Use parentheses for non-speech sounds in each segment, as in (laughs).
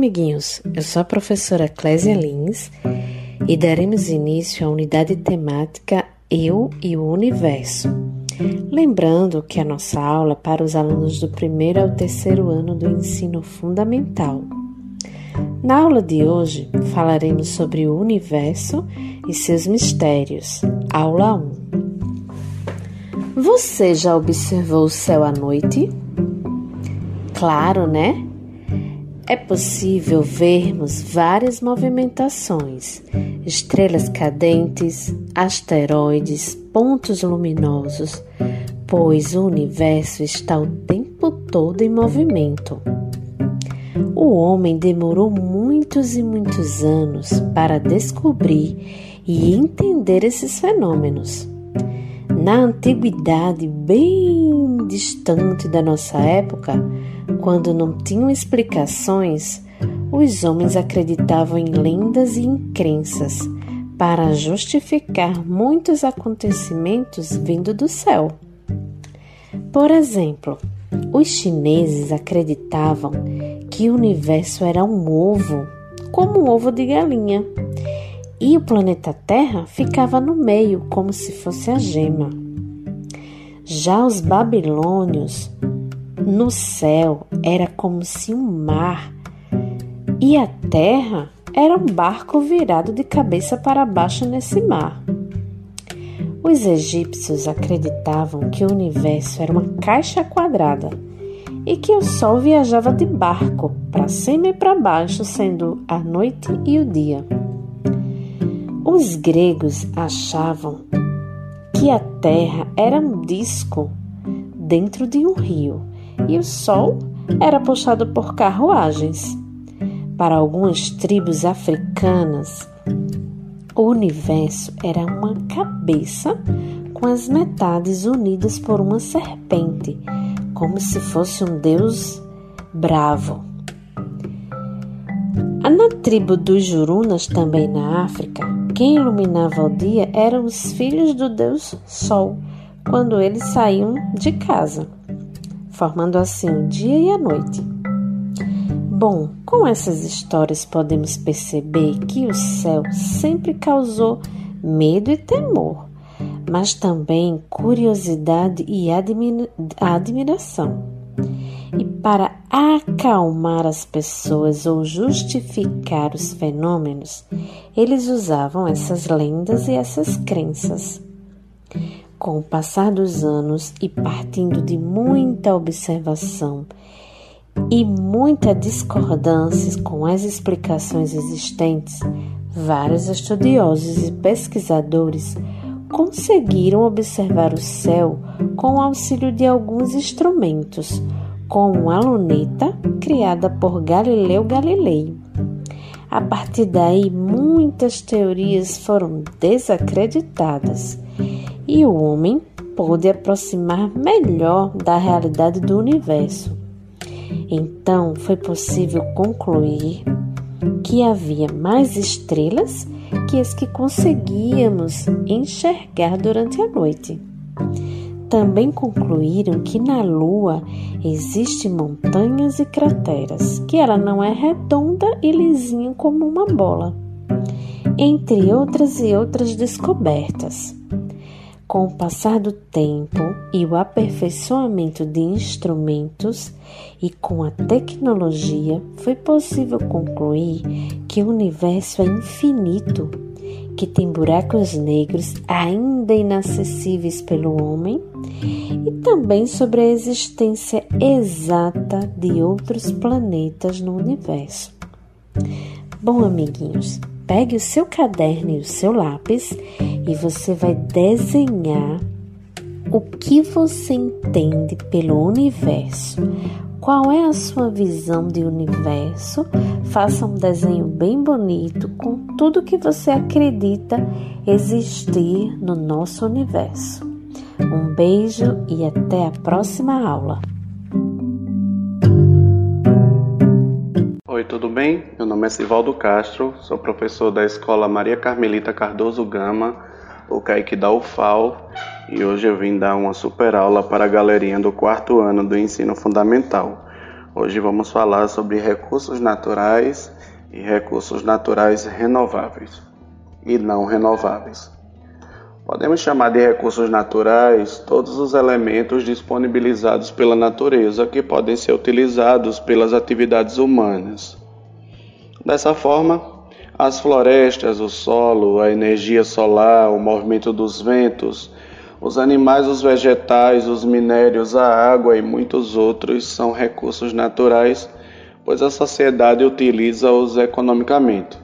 amiguinhos, eu sou a professora Clésia Lins e daremos início à unidade temática Eu e o Universo. Lembrando que a nossa aula é para os alunos do primeiro ao terceiro ano do ensino fundamental. Na aula de hoje falaremos sobre o universo e seus mistérios. Aula 1. Você já observou o céu à noite? Claro, né? É possível vermos várias movimentações, estrelas cadentes, asteroides, pontos luminosos, pois o universo está o tempo todo em movimento. O homem demorou muitos e muitos anos para descobrir e entender esses fenômenos. Na antiguidade, bem distante da nossa época, quando não tinham explicações, os homens acreditavam em lendas e em crenças para justificar muitos acontecimentos vindo do céu. Por exemplo, os chineses acreditavam que o universo era um ovo, como um ovo de galinha, e o planeta Terra ficava no meio, como se fosse a gema. Já os babilônios no céu era como se um mar e a terra era um barco virado de cabeça para baixo nesse mar. Os egípcios acreditavam que o universo era uma caixa quadrada e que o sol viajava de barco para cima e para baixo, sendo a noite e o dia. Os gregos achavam que a terra era um disco dentro de um rio e o sol era puxado por carruagens. Para algumas tribos africanas, o universo era uma cabeça com as metades unidas por uma serpente, como se fosse um deus bravo. Na tribo dos Jurunas, também na África, quem iluminava o dia eram os filhos do deus Sol, quando eles saíam de casa formando assim o dia e a noite. Bom, com essas histórias podemos perceber que o céu sempre causou medo e temor, mas também curiosidade e admiração. E para acalmar as pessoas ou justificar os fenômenos, eles usavam essas lendas e essas crenças. Com o passar dos anos e partindo de muita observação e muita discordância com as explicações existentes, vários estudiosos e pesquisadores conseguiram observar o céu com o auxílio de alguns instrumentos, como a luneta criada por Galileu Galilei. A partir daí, muitas teorias foram desacreditadas e o homem pôde aproximar melhor da realidade do universo. Então foi possível concluir que havia mais estrelas que as que conseguíamos enxergar durante a noite. Também concluíram que na Lua existem montanhas e crateras, que ela não é redonda e lisinha como uma bola, entre outras e outras descobertas. Com o passar do tempo e o aperfeiçoamento de instrumentos e com a tecnologia, foi possível concluir que o universo é infinito, que tem buracos negros ainda inacessíveis pelo homem e também sobre a existência exata de outros planetas no universo. Bom, amiguinhos, pegue o seu caderno e o seu lápis e você vai desenhar o que você entende pelo universo. Qual é a sua visão de universo? Faça um desenho bem bonito com tudo que você acredita existir no nosso universo. Um beijo e até a próxima aula. Oi, tudo bem? Meu nome é Sivaldo Castro, sou professor da Escola Maria Carmelita Cardoso Gama o Kaique da UFAL e hoje eu vim dar uma super aula para a galerinha do quarto ano do ensino fundamental. Hoje vamos falar sobre recursos naturais e recursos naturais renováveis e não renováveis. Podemos chamar de recursos naturais todos os elementos disponibilizados pela natureza que podem ser utilizados pelas atividades humanas. Dessa forma, as florestas, o solo, a energia solar, o movimento dos ventos, os animais, os vegetais, os minérios, a água e muitos outros são recursos naturais, pois a sociedade utiliza-os economicamente.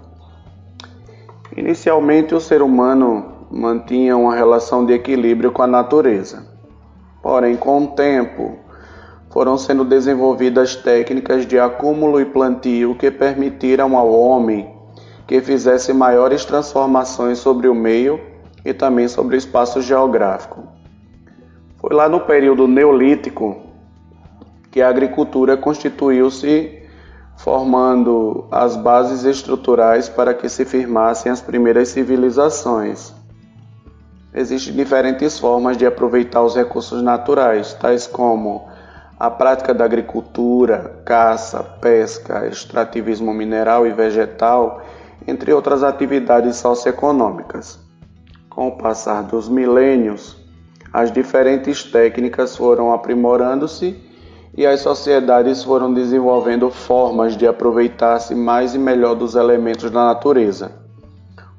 Inicialmente, o ser humano mantinha uma relação de equilíbrio com a natureza. Porém, com o tempo, foram sendo desenvolvidas técnicas de acúmulo e plantio que permitiram ao homem que fizesse maiores transformações sobre o meio e também sobre o espaço geográfico. Foi lá no período neolítico que a agricultura constituiu-se formando as bases estruturais para que se firmassem as primeiras civilizações. Existem diferentes formas de aproveitar os recursos naturais, tais como a prática da agricultura, caça, pesca, extrativismo mineral e vegetal, entre outras atividades socioeconômicas. Com o passar dos milênios, as diferentes técnicas foram aprimorando-se e as sociedades foram desenvolvendo formas de aproveitar-se mais e melhor dos elementos da natureza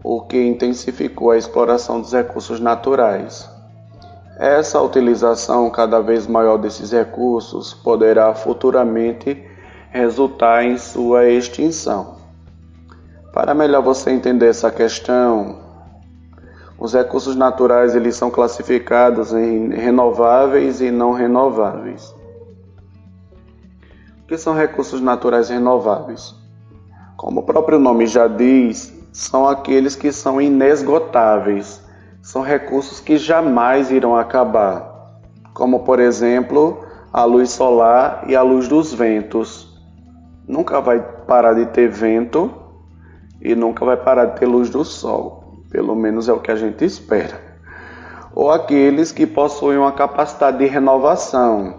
o que intensificou a exploração dos recursos naturais. Essa utilização cada vez maior desses recursos poderá futuramente resultar em sua extinção. Para melhor você entender essa questão, os recursos naturais eles são classificados em renováveis e não renováveis. O que são recursos naturais renováveis? Como o próprio nome já diz, são aqueles que são inesgotáveis, são recursos que jamais irão acabar, como por exemplo a luz solar e a luz dos ventos. Nunca vai parar de ter vento e nunca vai parar de ter luz do sol, pelo menos é o que a gente espera. Ou aqueles que possuem uma capacidade de renovação,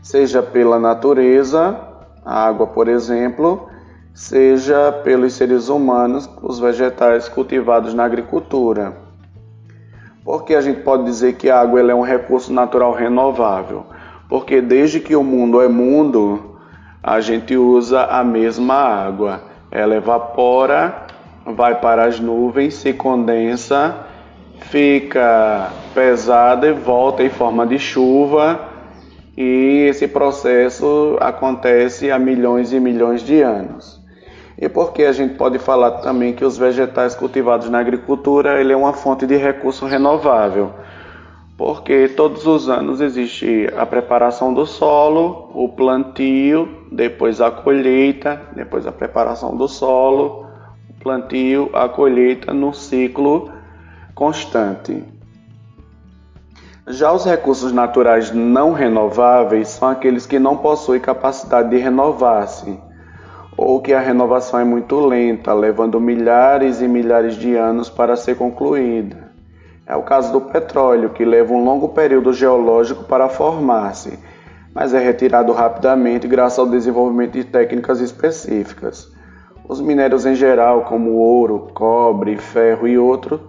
seja pela natureza, a água, por exemplo, seja pelos seres humanos, os vegetais cultivados na agricultura. Porque a gente pode dizer que a água é um recurso natural renovável? Porque desde que o mundo é mundo, a gente usa a mesma água. Ela evapora, vai para as nuvens, se condensa, fica pesada e volta em forma de chuva. E esse processo acontece há milhões e milhões de anos. E porque a gente pode falar também que os vegetais cultivados na agricultura ele é uma fonte de recurso renovável, porque todos os anos existe a preparação do solo, o plantio, depois a colheita, depois a preparação do solo, o plantio, a colheita no ciclo constante. Já os recursos naturais não renováveis são aqueles que não possuem capacidade de renovar-se ou que a renovação é muito lenta, levando milhares e milhares de anos para ser concluída. É o caso do petróleo, que leva um longo período geológico para formar-se, mas é retirado rapidamente graças ao desenvolvimento de técnicas específicas. Os minérios em geral, como ouro, cobre, ferro e, outro,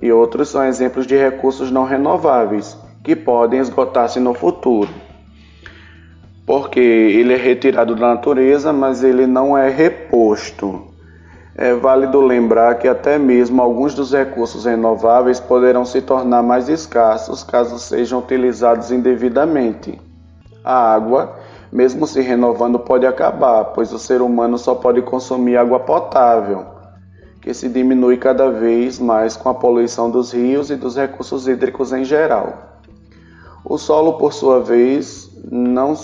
e outros, são exemplos de recursos não renováveis que podem esgotar-se no futuro porque ele é retirado da natureza, mas ele não é reposto. É válido lembrar que até mesmo alguns dos recursos renováveis poderão se tornar mais escassos caso sejam utilizados indevidamente. A água, mesmo se renovando, pode acabar, pois o ser humano só pode consumir água potável, que se diminui cada vez mais com a poluição dos rios e dos recursos hídricos em geral. O solo, por sua vez, não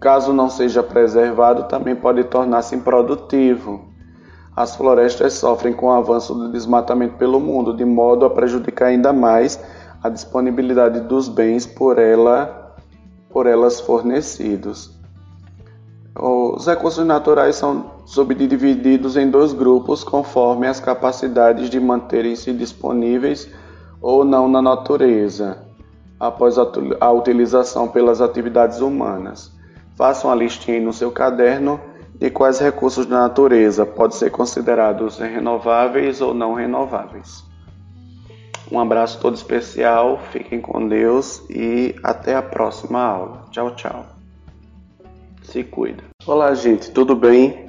Caso não seja preservado, também pode tornar-se improdutivo. As florestas sofrem com o avanço do desmatamento pelo mundo, de modo a prejudicar ainda mais a disponibilidade dos bens por, ela, por elas fornecidos. Os recursos naturais são subdivididos em dois grupos conforme as capacidades de manterem-se disponíveis ou não na natureza, após a utilização pelas atividades humanas Faça uma listinha no seu caderno de quais recursos da natureza podem ser considerados renováveis ou não renováveis. Um abraço todo especial, fiquem com Deus e até a próxima aula. Tchau, tchau. Se cuida. Olá, gente, tudo bem?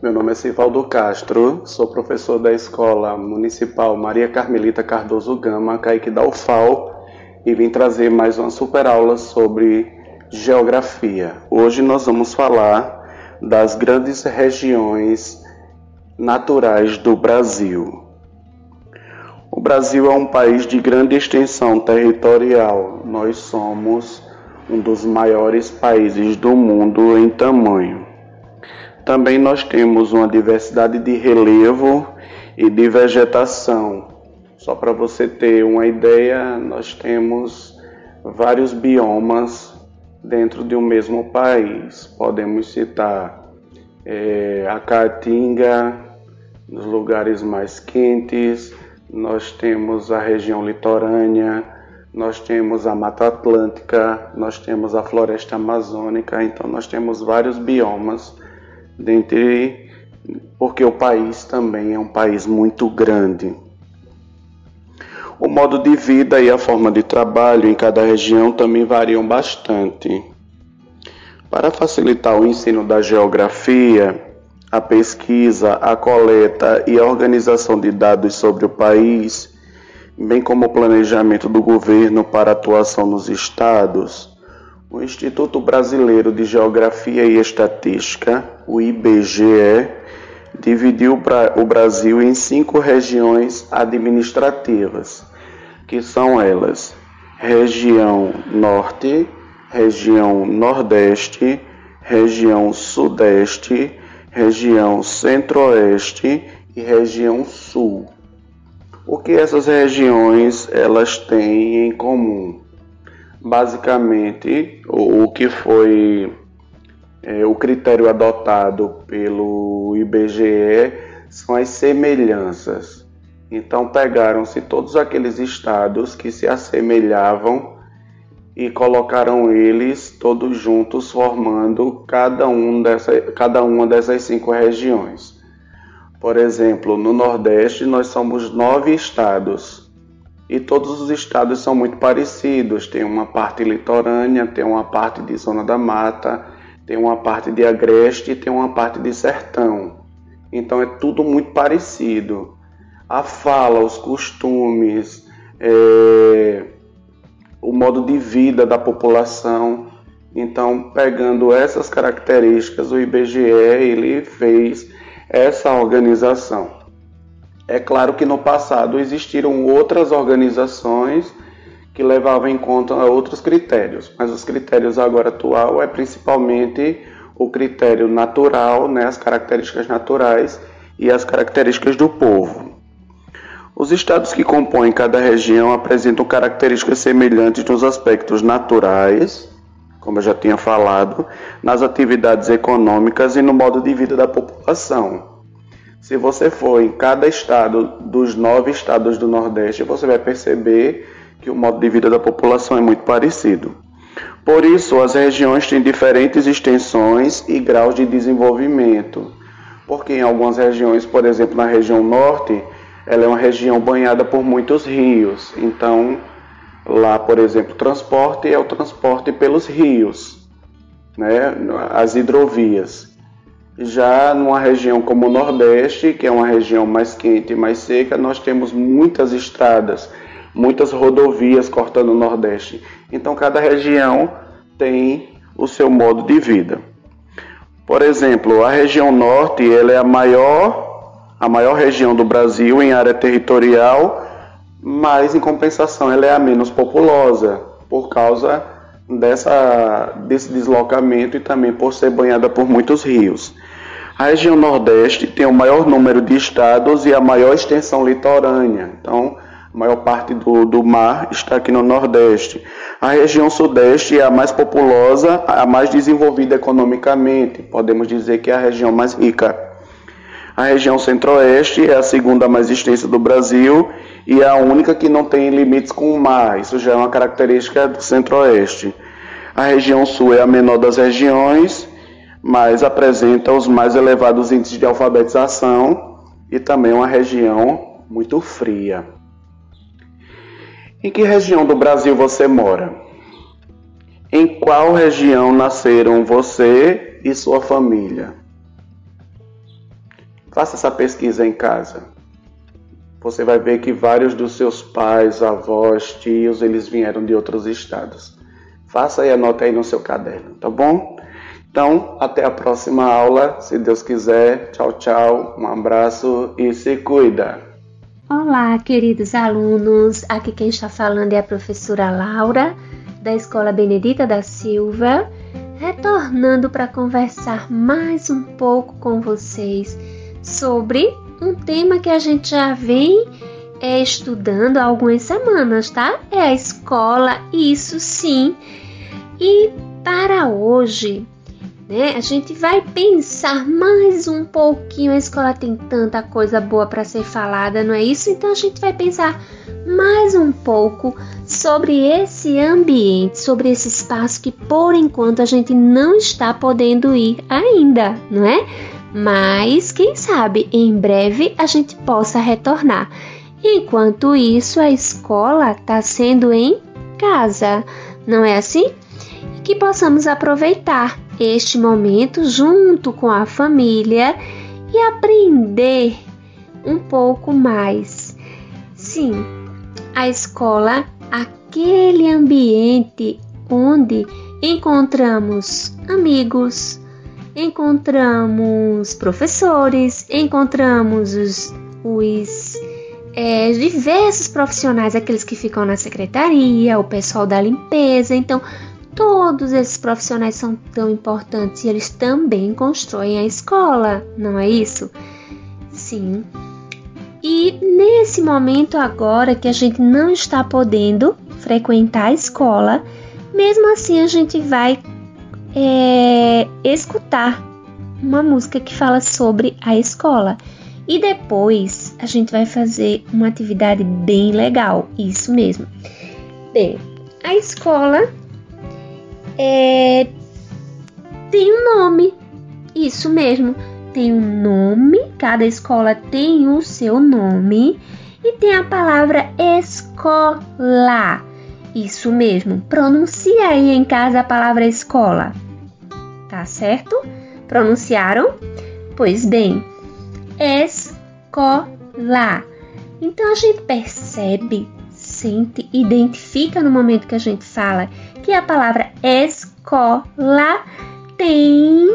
Meu nome é Sivaldo Castro, sou professor da Escola Municipal Maria Carmelita Cardoso Gama, Caique da UFAL, e vim trazer mais uma super aula sobre geografia. Hoje nós vamos falar das grandes regiões naturais do Brasil. O Brasil é um país de grande extensão territorial. Nós somos um dos maiores países do mundo em tamanho. Também nós temos uma diversidade de relevo e de vegetação. Só para você ter uma ideia, nós temos vários biomas dentro de um mesmo país. Podemos citar é, a Caatinga, nos lugares mais quentes, nós temos a região litorânea, nós temos a Mata Atlântica, nós temos a floresta amazônica, então nós temos vários biomas dentre porque o país também é um país muito grande. O modo de vida e a forma de trabalho em cada região também variam bastante. Para facilitar o ensino da geografia, a pesquisa, a coleta e a organização de dados sobre o país, bem como o planejamento do governo para atuação nos estados, o Instituto Brasileiro de Geografia e Estatística, o IBGE, dividiu o Brasil em cinco regiões administrativas, que são elas: região Norte, região Nordeste, região Sudeste, região Centro-Oeste e região Sul. O que essas regiões elas têm em comum? basicamente o, que foi é, o critério adotado pelo IBGE são as semelhanças. Então pegaram-se todos aqueles estados que se assemelhavam e colocaram eles todos juntos formando cada, um dessa, cada uma dessas cinco regiões. Por exemplo, no Nordeste nós somos nove estados e todos os estados são muito parecidos. Tem uma parte litorânea, tem uma parte de zona da mata, tem uma parte de agreste e tem uma parte de sertão. Então é tudo muito parecido. A fala, os costumes, é, o modo de vida da população. Então, pegando essas características, o IBGE ele fez essa organização. É claro que no passado existiram outras organizações que levavam em conta outros critérios, mas os critérios agora atual é principalmente o critério natural, né, as características naturais e as características do povo. Os estados que compõem cada região apresentam características semelhantes nos aspectos naturais, como eu já tinha falado, nas atividades econômicas e no modo de vida da população. Se você for em cada estado dos nove estados do Nordeste, você vai perceber que o modo de vida da população é muito parecido. Por isso, as regiões têm diferentes extensões e graus de desenvolvimento. Porque em algumas regiões, por exemplo, na região norte, ela é uma região banhada por muitos rios. Então, lá, por exemplo, transporte é o transporte pelos rios, né? as hidrovias. Já numa região como o Nordeste, que é uma região mais quente e mais seca, nós temos muitas estradas, muitas rodovias cortando o Nordeste. Então cada região tem o seu modo de vida. Por exemplo, a região Norte ela é a maior, a maior região do Brasil em área territorial, mas em compensação ela é a menos populosa por causa dessa, desse deslocamento e também por ser banhada por muitos rios. A região Nordeste tem o maior número de estados e a maior extensão litorânea. Então, a maior parte do, do mar está aqui no Nordeste. A região Sudeste é a mais populosa, a mais desenvolvida economicamente. Podemos dizer que é a região mais rica. A região Centro-Oeste é a segunda mais extensa do Brasil e é a única que não tem limites com o mar. Isso já é uma característica do Centro-Oeste. A região sul é a menor das regiões, mas apresenta os mais elevados índices de alfabetização e também uma região muito fria. Em que região do Brasil você mora? Em qual região nasceram você e sua família? Faça essa pesquisa em casa. Você vai ver que vários dos seus pais, avós, tios, eles vieram de outros estados. Faça aí, anota aí no seu caderno, tá bom? Então, até a próxima aula, se Deus quiser. Tchau, tchau. Um abraço e se cuida. Olá, queridos alunos. Aqui quem está falando é a professora Laura, da Escola Benedita da Silva, retornando para conversar mais um pouco com vocês sobre um tema que a gente já vem é, estudando há algumas semanas, tá? É a escola, isso sim e para hoje, né, a gente vai pensar mais um pouquinho. A escola tem tanta coisa boa para ser falada, não é isso? Então a gente vai pensar mais um pouco sobre esse ambiente, sobre esse espaço que por enquanto a gente não está podendo ir ainda, não é? Mas quem sabe em breve a gente possa retornar. Enquanto isso, a escola está sendo em casa, não é assim? que possamos aproveitar este momento junto com a família e aprender um pouco mais. Sim, a escola, aquele ambiente onde encontramos amigos, encontramos professores, encontramos os, os é, diversos profissionais, aqueles que ficam na secretaria, o pessoal da limpeza. Então, Todos esses profissionais são tão importantes e eles também constroem a escola, não é isso? Sim. E nesse momento agora que a gente não está podendo frequentar a escola, mesmo assim a gente vai é, escutar uma música que fala sobre a escola. E depois a gente vai fazer uma atividade bem legal, isso mesmo. Bem, a escola é, tem um nome. Isso mesmo, tem um nome. Cada escola tem o seu nome e tem a palavra escola. Isso mesmo. Pronuncia aí em casa a palavra escola. Tá certo? Pronunciaram? Pois bem, escola. Então a gente percebe, sente, identifica no momento que a gente fala que a palavra escola tem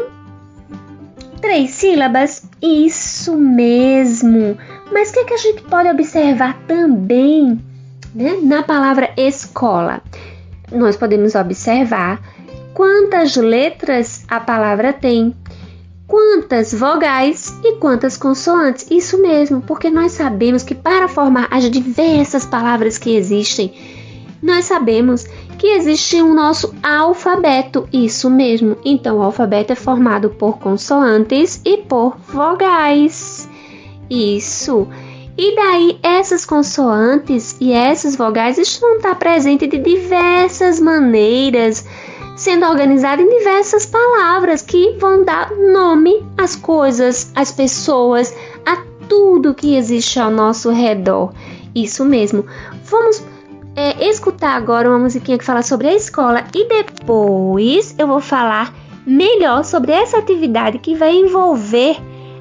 três sílabas. Isso mesmo. Mas o que, é que a gente pode observar também né, na palavra escola? Nós podemos observar quantas letras a palavra tem, quantas vogais e quantas consoantes. Isso mesmo, porque nós sabemos que para formar as diversas palavras que existem, nós sabemos que existe um nosso alfabeto, isso mesmo. Então, o alfabeto é formado por consoantes e por vogais. Isso. E daí, essas consoantes e essas vogais estão estar presentes de diversas maneiras, sendo organizadas em diversas palavras que vão dar nome às coisas, às pessoas, a tudo que existe ao nosso redor. Isso mesmo. Vamos é, escutar agora uma musiquinha que fala sobre a escola e depois eu vou falar melhor sobre essa atividade que vai envolver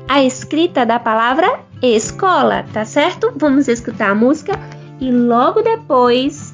a escrita da palavra escola, tá certo? Vamos escutar a música e logo depois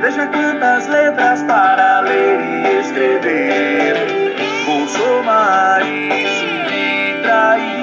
Veja quantas letras para ler e escrever. Vou somar e subtrair,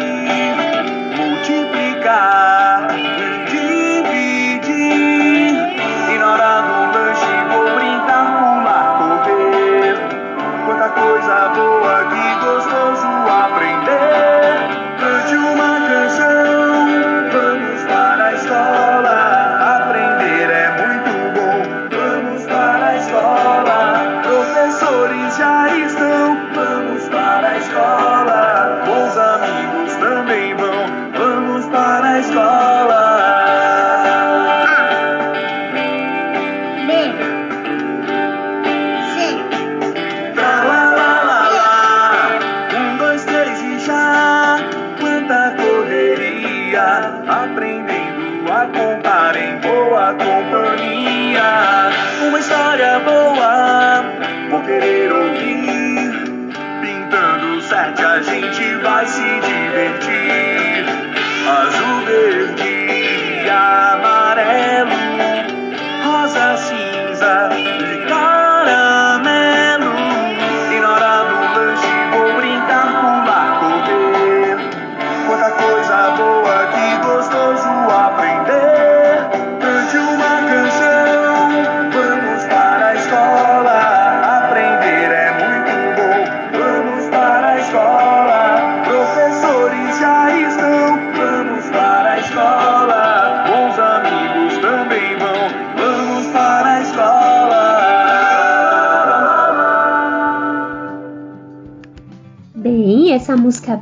música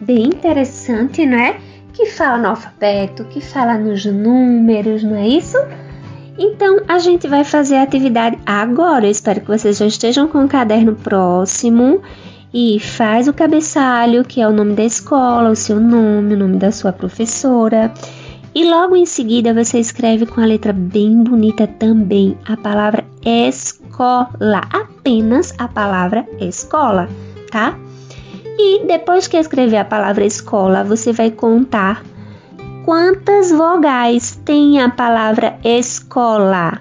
bem interessante, não é? Que fala no alfabeto, que fala nos números, não é isso? Então, a gente vai fazer a atividade agora. Eu espero que vocês já estejam com o caderno próximo. E faz o cabeçalho, que é o nome da escola, o seu nome, o nome da sua professora. E logo em seguida você escreve com a letra bem bonita também a palavra escola, apenas a palavra escola, tá? E depois que escrever a palavra escola, você vai contar quantas vogais tem a palavra escola.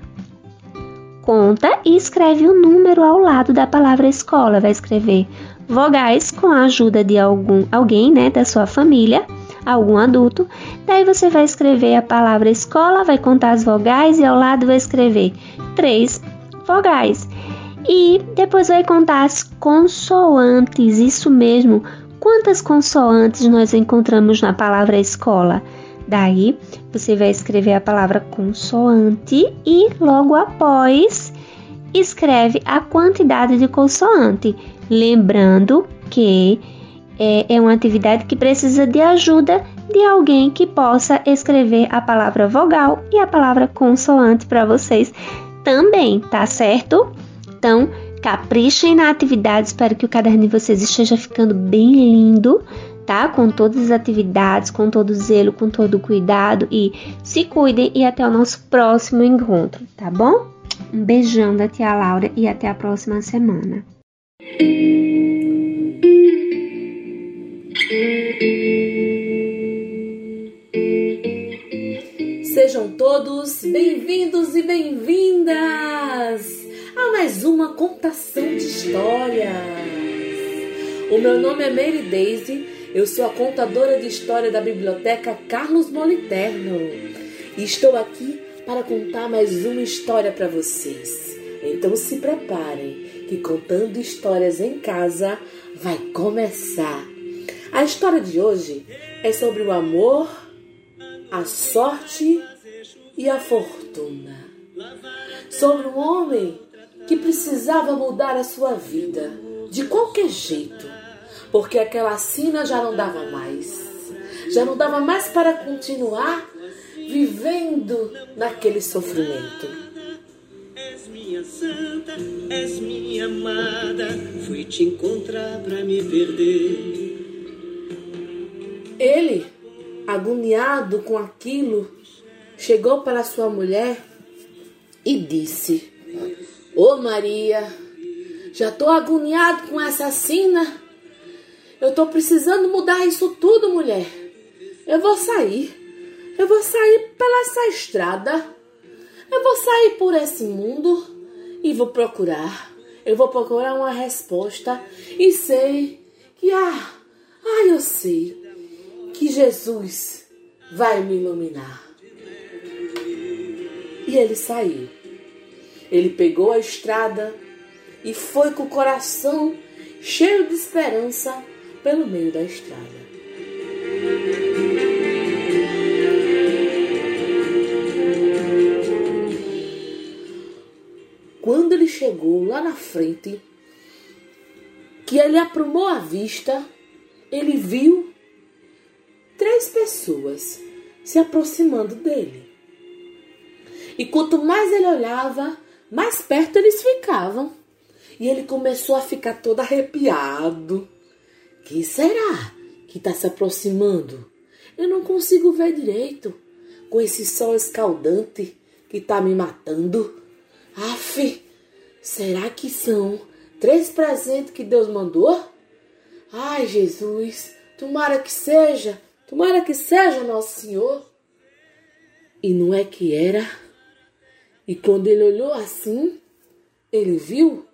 Conta e escreve o número ao lado da palavra escola. Vai escrever vogais com a ajuda de algum alguém, né, da sua família, algum adulto. Daí você vai escrever a palavra escola, vai contar as vogais e ao lado vai escrever três vogais. E depois vai contar as consoantes, isso mesmo. Quantas consoantes nós encontramos na palavra escola? Daí você vai escrever a palavra consoante e logo após escreve a quantidade de consoante. Lembrando que é, é uma atividade que precisa de ajuda de alguém que possa escrever a palavra vogal e a palavra consoante para vocês também, tá certo? Então, caprichem na atividade. Espero que o caderno de vocês esteja ficando bem lindo, tá? Com todas as atividades, com todo zelo, com todo cuidado. E se cuidem e até o nosso próximo encontro, tá bom? Um beijão da tia Laura e até a próxima semana. Sejam todos bem-vindos e bem-vindas a mais uma contação de histórias. O meu nome é Mary Daisy, eu sou a contadora de história da Biblioteca Carlos Moliterno e estou aqui para contar mais uma história para vocês. Então se preparem, que contando histórias em casa vai começar. A história de hoje é sobre o amor, a sorte e a fortuna. Sobre um homem que precisava mudar a sua vida de qualquer jeito, porque aquela sina já não dava mais. Já não dava mais para continuar vivendo naquele sofrimento. És minha santa, és minha amada. Fui te encontrar pra me perder. Ele, agoniado com aquilo, chegou para sua mulher e disse: Ô oh Maria, já tô agoniado com essa sina. Eu tô precisando mudar isso tudo, mulher. Eu vou sair. Eu vou sair pela essa estrada. Eu vou sair por esse mundo e vou procurar. Eu vou procurar uma resposta e sei que ah, ah, eu sei que Jesus vai me iluminar. E ele saiu. Ele pegou a estrada e foi com o coração cheio de esperança pelo meio da estrada. Quando ele chegou lá na frente, que ele aprumou a vista, ele viu três pessoas se aproximando dele. E quanto mais ele olhava, mais perto eles ficavam. E ele começou a ficar todo arrepiado. Quem será que está se aproximando? Eu não consigo ver direito com esse sol escaldante que está me matando. Aff, Será que são três presentes que Deus mandou? Ai, Jesus, tomara que seja, tomara que seja, Nosso Senhor. E não é que era? E quando ele olhou assim, ele viu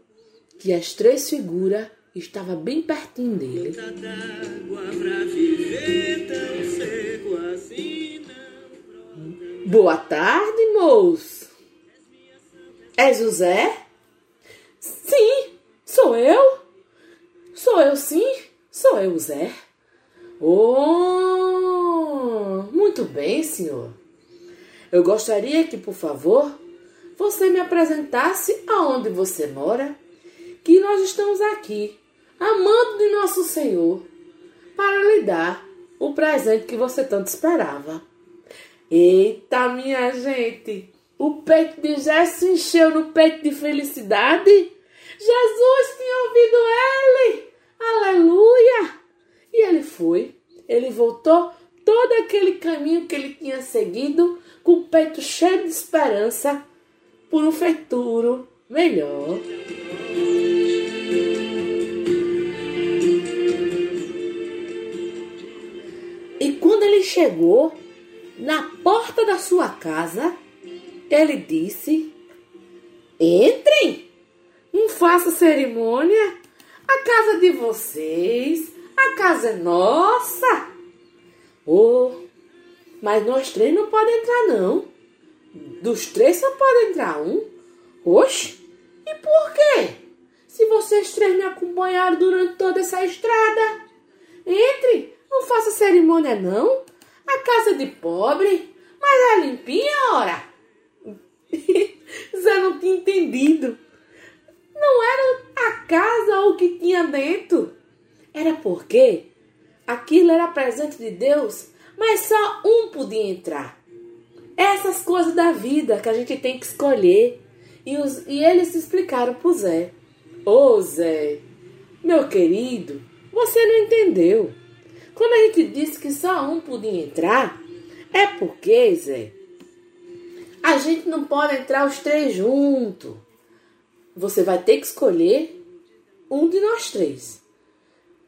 que as três figuras estavam bem pertinho dele. Boa tarde, moço. É José? Sim, sou eu. Sou eu sim, sou eu, Zé. Oh, muito bem, senhor. Eu gostaria que, por favor, você me apresentasse aonde você mora, que nós estamos aqui, amando de nosso Senhor, para lhe dar o presente que você tanto esperava. Eita, minha gente! O peito de Jé se encheu no peito de felicidade. Jesus tinha ouvido ele! Aleluia! E ele foi, ele voltou todo aquele caminho que ele tinha seguido, com o peito cheio de esperança por um futuro melhor. E quando ele chegou na porta da sua casa, ele disse: Entrem, não faça cerimônia, a casa de vocês, a casa é nossa. Oh, mas nós três não podemos entrar, não. Dos três só pode entrar um? Oxe, e por quê? Se vocês três me acompanharam durante toda essa estrada. Entre, não faça cerimônia, não. A casa de pobre, mas é limpinha, ora. (laughs) Zé não tinha entendido. Não era a casa ou o que tinha dentro. Era porque aquilo era presente de Deus, mas só um podia entrar. Essas coisas da vida que a gente tem que escolher. E, os, e eles explicaram pro Zé. Ô oh, Zé, meu querido, você não entendeu. Quando a gente disse que só um podia entrar, é porque, Zé, a gente não pode entrar os três juntos. Você vai ter que escolher um de nós três.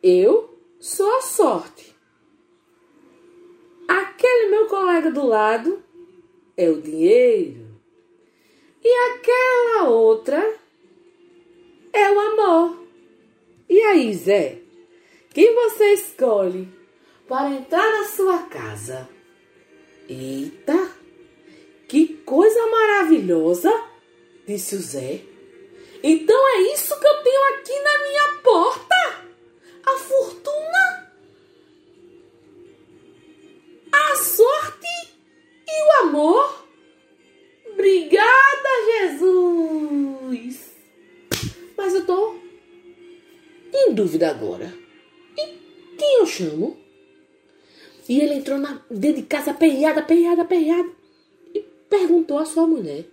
Eu sou a sorte. Aquele meu colega do lado é o dinheiro. E aquela outra é o amor. E aí, Zé? Quem você escolhe para entrar na sua casa? Eita! Que coisa maravilhosa! Disse o Zé. Então é isso que eu tenho aqui na minha porta? A fortuna? A sorte e o amor? Obrigada, Jesus! Mas eu tô em dúvida agora. E quem eu chamo? E ele entrou na, dentro de casa, aperreada, aperreada, aperreada. E perguntou à sua mulher.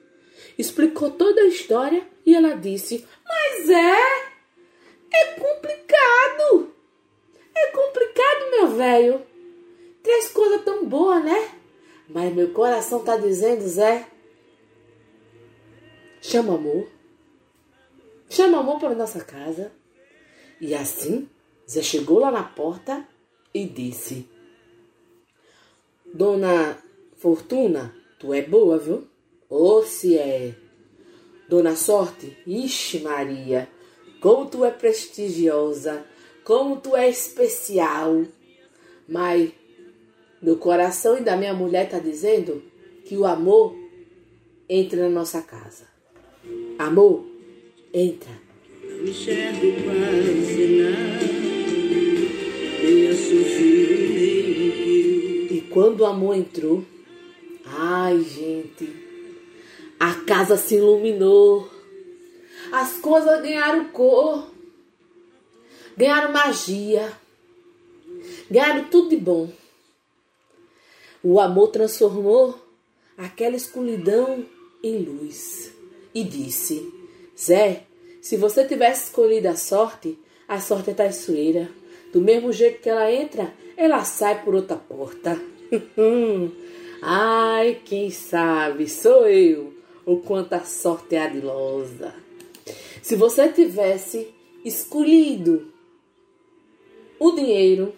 Explicou toda a história e ela disse: Mas é. É complicado. É complicado, meu velho. Três coisas tão boas, né? Mas meu coração tá dizendo, Zé. Chama amor. Chama amor para nossa casa. E assim, Zé chegou lá na porta e disse: Dona Fortuna, tu é boa, viu? Ou se é. Dona Sorte, ixi Maria, como tu é prestigiosa, como tu é especial. Mas meu coração e da minha mulher tá dizendo que o amor entra na nossa casa. Amor, entra. Não enxergo E quando o amor entrou, ai gente, a casa se iluminou, as coisas ganharam cor, ganharam magia, ganharam tudo de bom. O amor transformou aquela escuridão em luz e disse: Zé, se você tivesse escolhido a sorte, a sorte é traiçoeira. Do mesmo jeito que ela entra, ela sai por outra porta. (laughs) Ai, quem sabe, sou eu, o quanto a sorte é adilosa. Se você tivesse escolhido o dinheiro,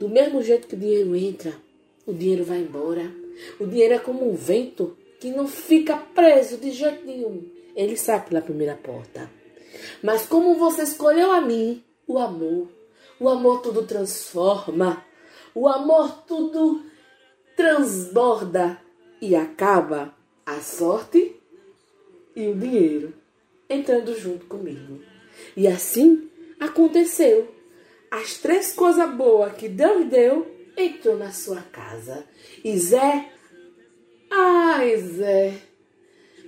do mesmo jeito que o dinheiro entra, o dinheiro vai embora. O dinheiro é como um vento que não fica preso de jeito nenhum. Ele sai pela primeira porta. Mas como você escolheu a mim, o amor, o amor tudo transforma, o amor tudo transborda e acaba a sorte e o dinheiro entrando junto comigo. E assim aconteceu. As três coisas boas que Deus deu entrou na sua casa. E Zé, ai Zé,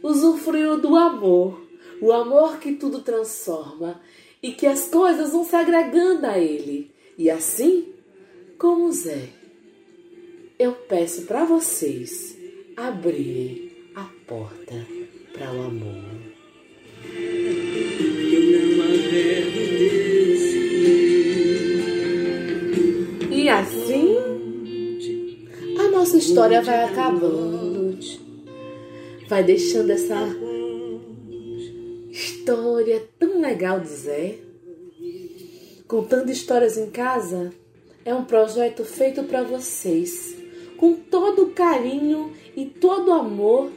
usufruiu do amor, o amor que tudo transforma e que as coisas vão se agregando a ele. E assim, como Zé, eu peço para vocês abrir a porta para o amor. E assim a nossa história vai acabando. Vai deixando essa história tão legal do Zé. Contando histórias em casa é um projeto feito para vocês, com todo o carinho e todo o amor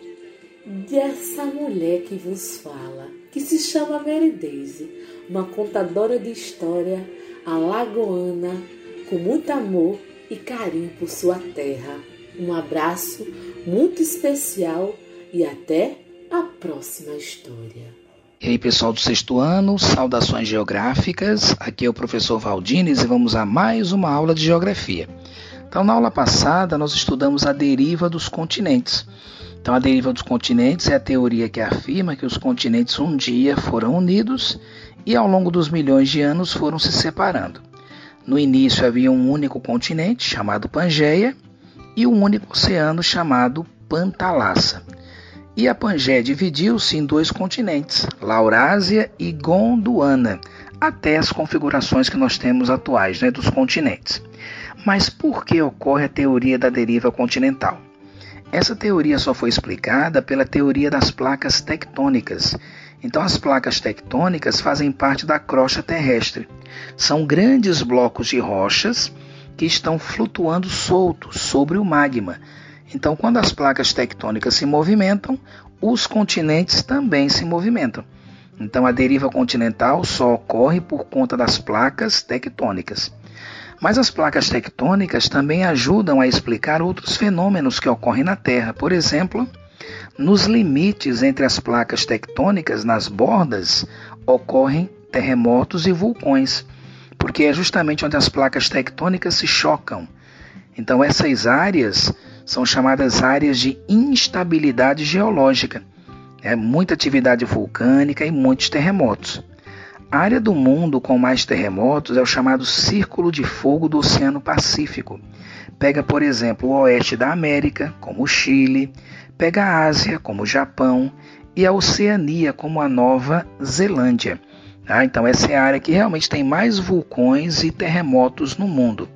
dessa mulher que vos fala, que se chama Mary Daisy, uma contadora de história alagoana com muito amor e carinho por sua terra. Um abraço muito especial e até a próxima história. E aí, pessoal do sexto ano, saudações geográficas. Aqui é o professor Valdines e vamos a mais uma aula de geografia. Então, na aula passada, nós estudamos a deriva dos continentes. Então, a deriva dos continentes é a teoria que afirma que os continentes um dia foram unidos e ao longo dos milhões de anos foram se separando. No início havia um único continente chamado Pangeia e um único oceano chamado Pantalassa. E a Pangeia dividiu-se em dois continentes, Laurásia e Gondwana, até as configurações que nós temos atuais né, dos continentes. Mas por que ocorre a teoria da deriva continental? Essa teoria só foi explicada pela teoria das placas tectônicas. Então, as placas tectônicas fazem parte da crosta terrestre. São grandes blocos de rochas que estão flutuando soltos sobre o magma. Então, quando as placas tectônicas se movimentam, os continentes também se movimentam. Então, a deriva continental só ocorre por conta das placas tectônicas. Mas as placas tectônicas também ajudam a explicar outros fenômenos que ocorrem na Terra. Por exemplo, nos limites entre as placas tectônicas, nas bordas, ocorrem terremotos e vulcões, porque é justamente onde as placas tectônicas se chocam. Então, essas áreas são chamadas áreas de instabilidade geológica. É muita atividade vulcânica e muitos terremotos. A área do mundo com mais terremotos é o chamado Círculo de Fogo do Oceano Pacífico. Pega, por exemplo, o oeste da América, como o Chile, pega a Ásia, como o Japão, e a Oceania, como a Nova Zelândia. Ah, então, essa é a área que realmente tem mais vulcões e terremotos no mundo.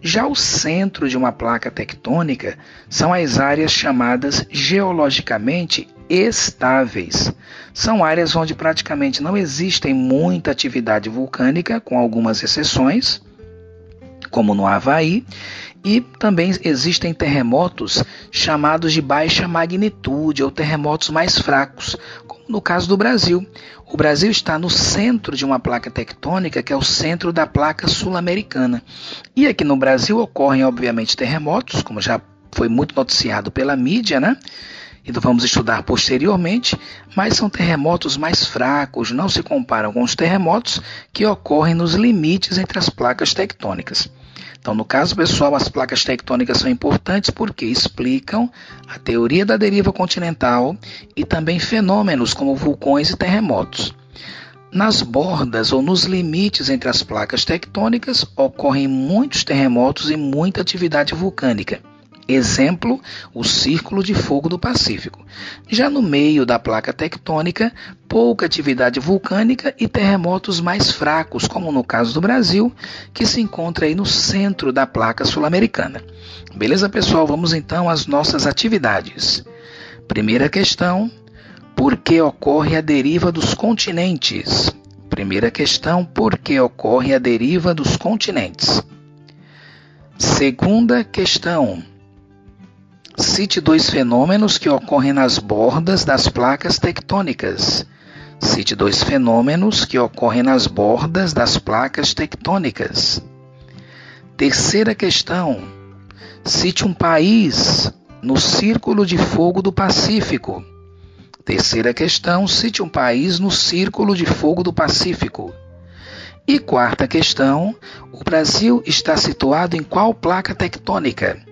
Já o centro de uma placa tectônica são as áreas chamadas geologicamente estáveis. São áreas onde praticamente não existem muita atividade vulcânica, com algumas exceções, como no Havaí, e também existem terremotos chamados de baixa magnitude ou terremotos mais fracos, como no caso do Brasil. O Brasil está no centro de uma placa tectônica, que é o centro da placa sul-americana. E aqui no Brasil ocorrem, obviamente, terremotos, como já foi muito noticiado pela mídia, né? e vamos estudar posteriormente, mas são terremotos mais fracos, não se comparam com os terremotos que ocorrem nos limites entre as placas tectônicas. Então, no caso pessoal, as placas tectônicas são importantes porque explicam a teoria da deriva continental e também fenômenos como vulcões e terremotos. Nas bordas ou nos limites entre as placas tectônicas ocorrem muitos terremotos e muita atividade vulcânica. Exemplo, o Círculo de Fogo do Pacífico. Já no meio da placa tectônica, pouca atividade vulcânica e terremotos mais fracos, como no caso do Brasil, que se encontra aí no centro da placa sul-americana. Beleza, pessoal? Vamos então às nossas atividades. Primeira questão: por que ocorre a deriva dos continentes? Primeira questão, por que ocorre a deriva dos continentes? Segunda questão, cite dois fenômenos que ocorrem nas bordas das placas tectônicas. Cite dois fenômenos que ocorrem nas bordas das placas tectônicas. Terceira questão, cite um país no Círculo de Fogo do Pacífico. Terceira questão: cite um país no Círculo de Fogo do Pacífico. E quarta questão: o Brasil está situado em qual placa tectônica?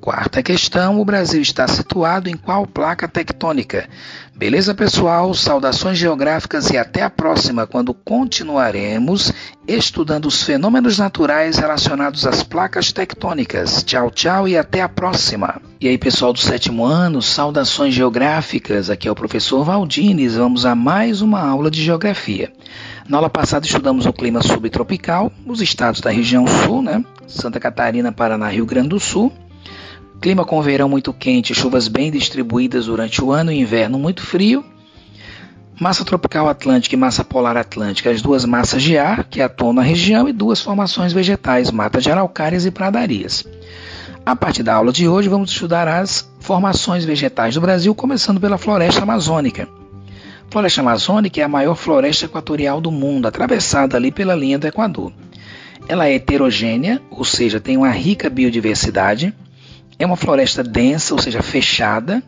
Quarta questão: o Brasil está situado em qual placa tectônica? Beleza, pessoal? Saudações geográficas e até a próxima, quando continuaremos estudando os fenômenos naturais relacionados às placas tectônicas. Tchau, tchau e até a próxima. E aí, pessoal do sétimo ano, saudações geográficas. Aqui é o professor Valdines. Vamos a mais uma aula de geografia. Na aula passada estudamos o clima subtropical, os estados da região sul, né? Santa Catarina, Paraná, Rio Grande do Sul. Clima com verão muito quente, chuvas bem distribuídas durante o ano e inverno muito frio. Massa tropical atlântica e massa polar atlântica, as duas massas de ar que atuam na região e duas formações vegetais, matas de araucárias e pradarias. A partir da aula de hoje vamos estudar as formações vegetais do Brasil, começando pela floresta amazônica. A floresta amazônica é a maior floresta equatorial do mundo, atravessada ali pela linha do Equador. Ela é heterogênea, ou seja, tem uma rica biodiversidade é uma floresta densa, ou seja, fechada,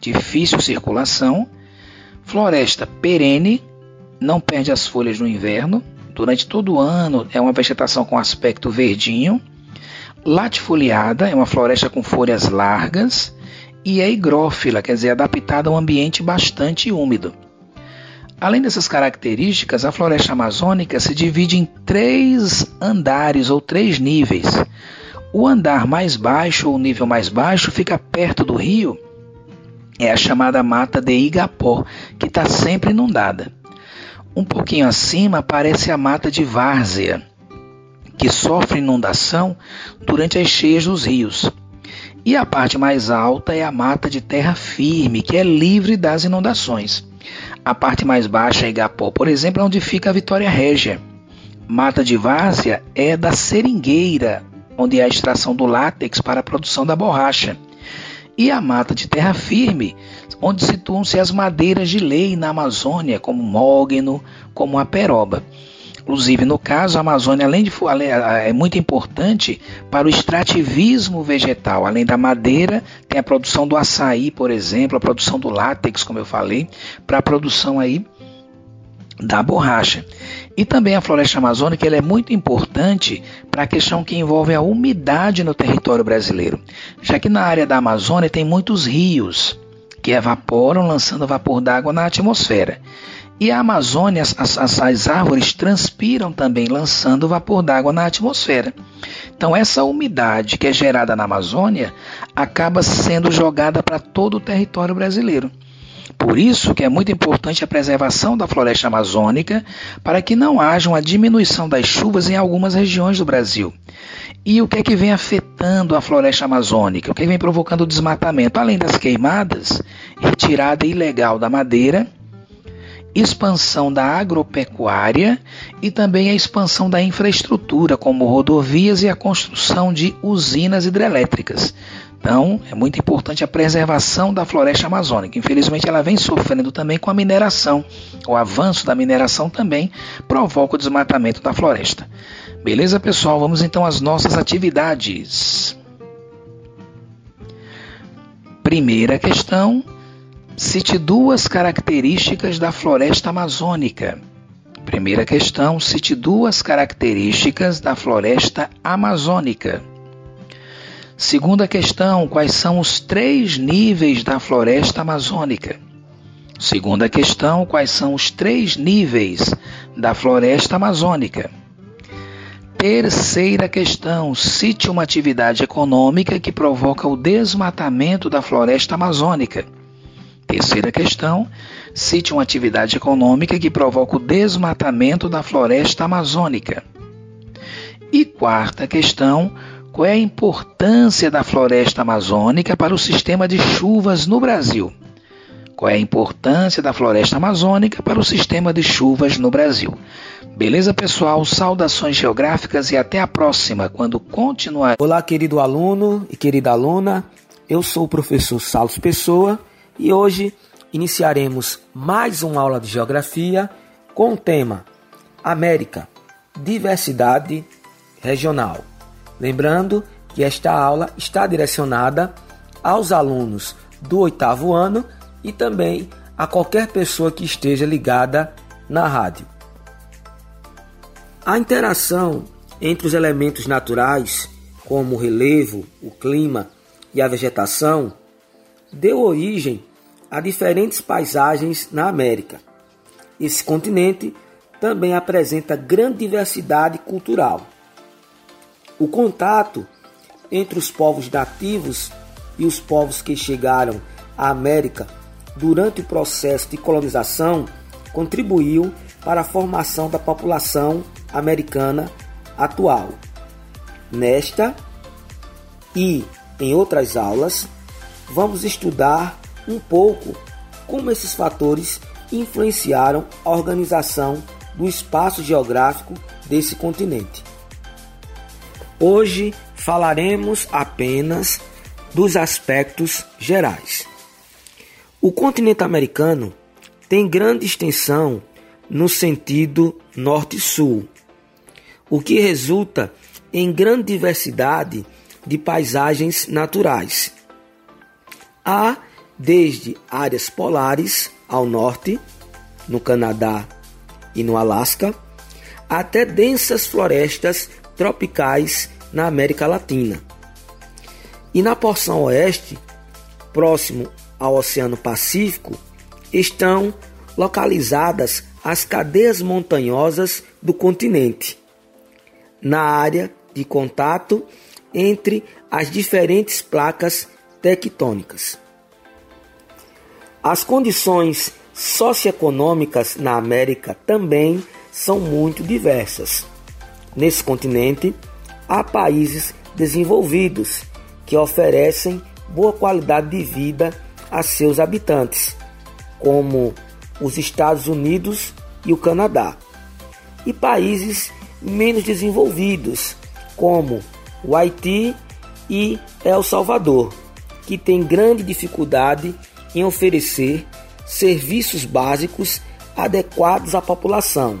difícil circulação. Floresta perene, não perde as folhas no inverno. Durante todo o ano é uma vegetação com aspecto verdinho. Latifoliada, é uma floresta com folhas largas. E é higrófila, quer dizer, adaptada a um ambiente bastante úmido. Além dessas características, a floresta amazônica se divide em três andares ou três níveis. O andar mais baixo ou nível mais baixo fica perto do rio, é a chamada mata de Igapó, que está sempre inundada. Um pouquinho acima aparece a mata de Várzea, que sofre inundação durante as cheias dos rios. E a parte mais alta é a mata de terra firme, que é livre das inundações. A parte mais baixa é Igapó, por exemplo, é onde fica a Vitória Régia. Mata de Várzea é da seringueira, onde há a extração do látex para a produção da borracha, e a mata de terra firme, onde situam-se as madeiras de lei na Amazônia, como mogno, como a peroba. Inclusive, no caso, a Amazônia além de, é muito importante para o extrativismo vegetal. Além da madeira, tem a produção do açaí, por exemplo, a produção do látex, como eu falei, para a produção aí da borracha. E também a floresta amazônica é muito importante para a questão que envolve a umidade no território brasileiro, já que na área da Amazônia tem muitos rios que evaporam lançando vapor d'água na atmosfera. E a Amazônia, as, as, as árvores transpiram também lançando vapor d'água na atmosfera. Então essa umidade que é gerada na Amazônia acaba sendo jogada para todo o território brasileiro. Por isso que é muito importante a preservação da floresta amazônica para que não haja uma diminuição das chuvas em algumas regiões do Brasil. E o que é que vem afetando a floresta amazônica? O que, é que vem provocando o desmatamento? Além das queimadas, retirada ilegal da madeira, expansão da agropecuária e também a expansão da infraestrutura, como rodovias e a construção de usinas hidrelétricas. Então, é muito importante a preservação da floresta amazônica. Infelizmente, ela vem sofrendo também com a mineração. O avanço da mineração também provoca o desmatamento da floresta. Beleza, pessoal? Vamos então às nossas atividades. Primeira questão: cite duas características da floresta amazônica. Primeira questão: cite duas características da floresta amazônica. Segunda questão: quais são os três níveis da floresta amazônica? Segunda questão: quais são os três níveis da floresta amazônica? Terceira questão: cite uma atividade econômica que provoca o desmatamento da floresta amazônica. Terceira questão: cite uma atividade econômica que provoca o desmatamento da floresta amazônica. E quarta questão: qual é a importância da floresta amazônica para o sistema de chuvas no Brasil? qual é a importância da floresta amazônica para o sistema de chuvas no Brasil. Beleza, pessoal? Saudações geográficas e até a próxima, quando continuar. Olá, querido aluno e querida aluna. Eu sou o professor Salles Pessoa e hoje iniciaremos mais uma aula de geografia com o tema América, diversidade regional. Lembrando que esta aula está direcionada aos alunos do oitavo ano e também a qualquer pessoa que esteja ligada na rádio. A interação entre os elementos naturais, como o relevo, o clima e a vegetação, deu origem a diferentes paisagens na América. Esse continente também apresenta grande diversidade cultural. O contato entre os povos nativos e os povos que chegaram à América durante o processo de colonização contribuiu para a formação da população americana atual. Nesta e em outras aulas, vamos estudar um pouco como esses fatores influenciaram a organização do espaço geográfico desse continente. Hoje falaremos apenas dos aspectos gerais. O continente americano tem grande extensão no sentido norte-sul, o que resulta em grande diversidade de paisagens naturais. Há desde áreas polares ao norte, no Canadá e no Alasca, até densas florestas tropicais na América Latina. E na porção oeste, próximo ao Oceano Pacífico, estão localizadas as cadeias montanhosas do continente, na área de contato entre as diferentes placas tectônicas. As condições socioeconômicas na América também são muito diversas. Nesse continente, há países desenvolvidos que oferecem boa qualidade de vida a seus habitantes, como os Estados Unidos e o Canadá, e países menos desenvolvidos, como o Haiti e El Salvador, que têm grande dificuldade em oferecer serviços básicos adequados à população,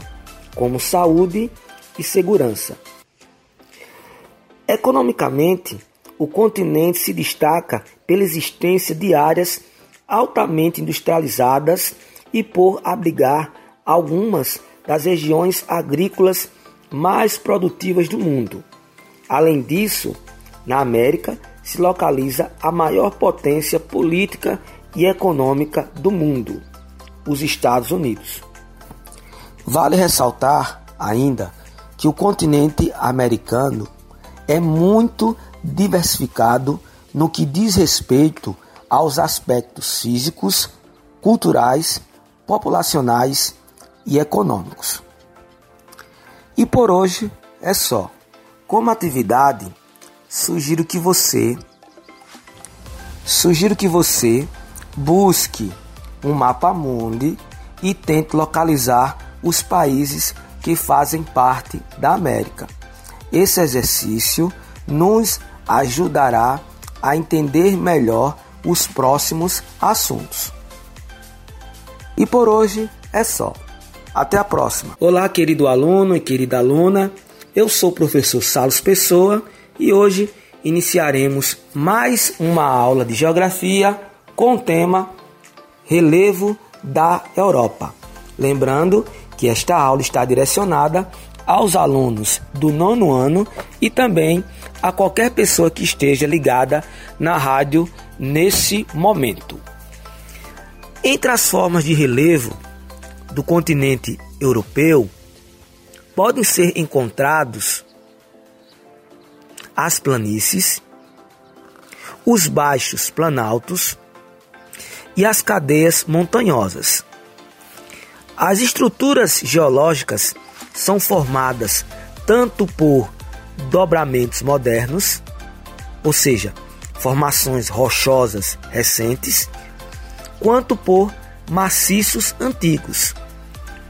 como saúde e segurança. Economicamente, o continente se destaca pela existência de áreas altamente industrializadas e por abrigar algumas das regiões agrícolas mais produtivas do mundo. Além disso, na América se localiza a maior potência política e econômica do mundo, os Estados Unidos. Vale ressaltar ainda que o continente americano é muito diversificado no que diz respeito aos aspectos físicos, culturais, populacionais e econômicos. E por hoje é só. Como atividade, sugiro que você sugiro que você busque um mapa mundi e tente localizar os países que fazem parte da América. Esse exercício nos ajudará a entender melhor os próximos assuntos. E por hoje é só. Até a próxima. Olá, querido aluno e querida aluna. Eu sou o professor Salos Pessoa e hoje iniciaremos mais uma aula de geografia com o tema Relevo da Europa. Lembrando que esta aula está direcionada aos alunos do nono ano e também a qualquer pessoa que esteja ligada na rádio nesse momento. Entre as formas de relevo do continente europeu, podem ser encontrados as planícies, os baixos planaltos e as cadeias montanhosas. As estruturas geológicas são formadas tanto por dobramentos modernos, ou seja, formações rochosas recentes, quanto por maciços antigos,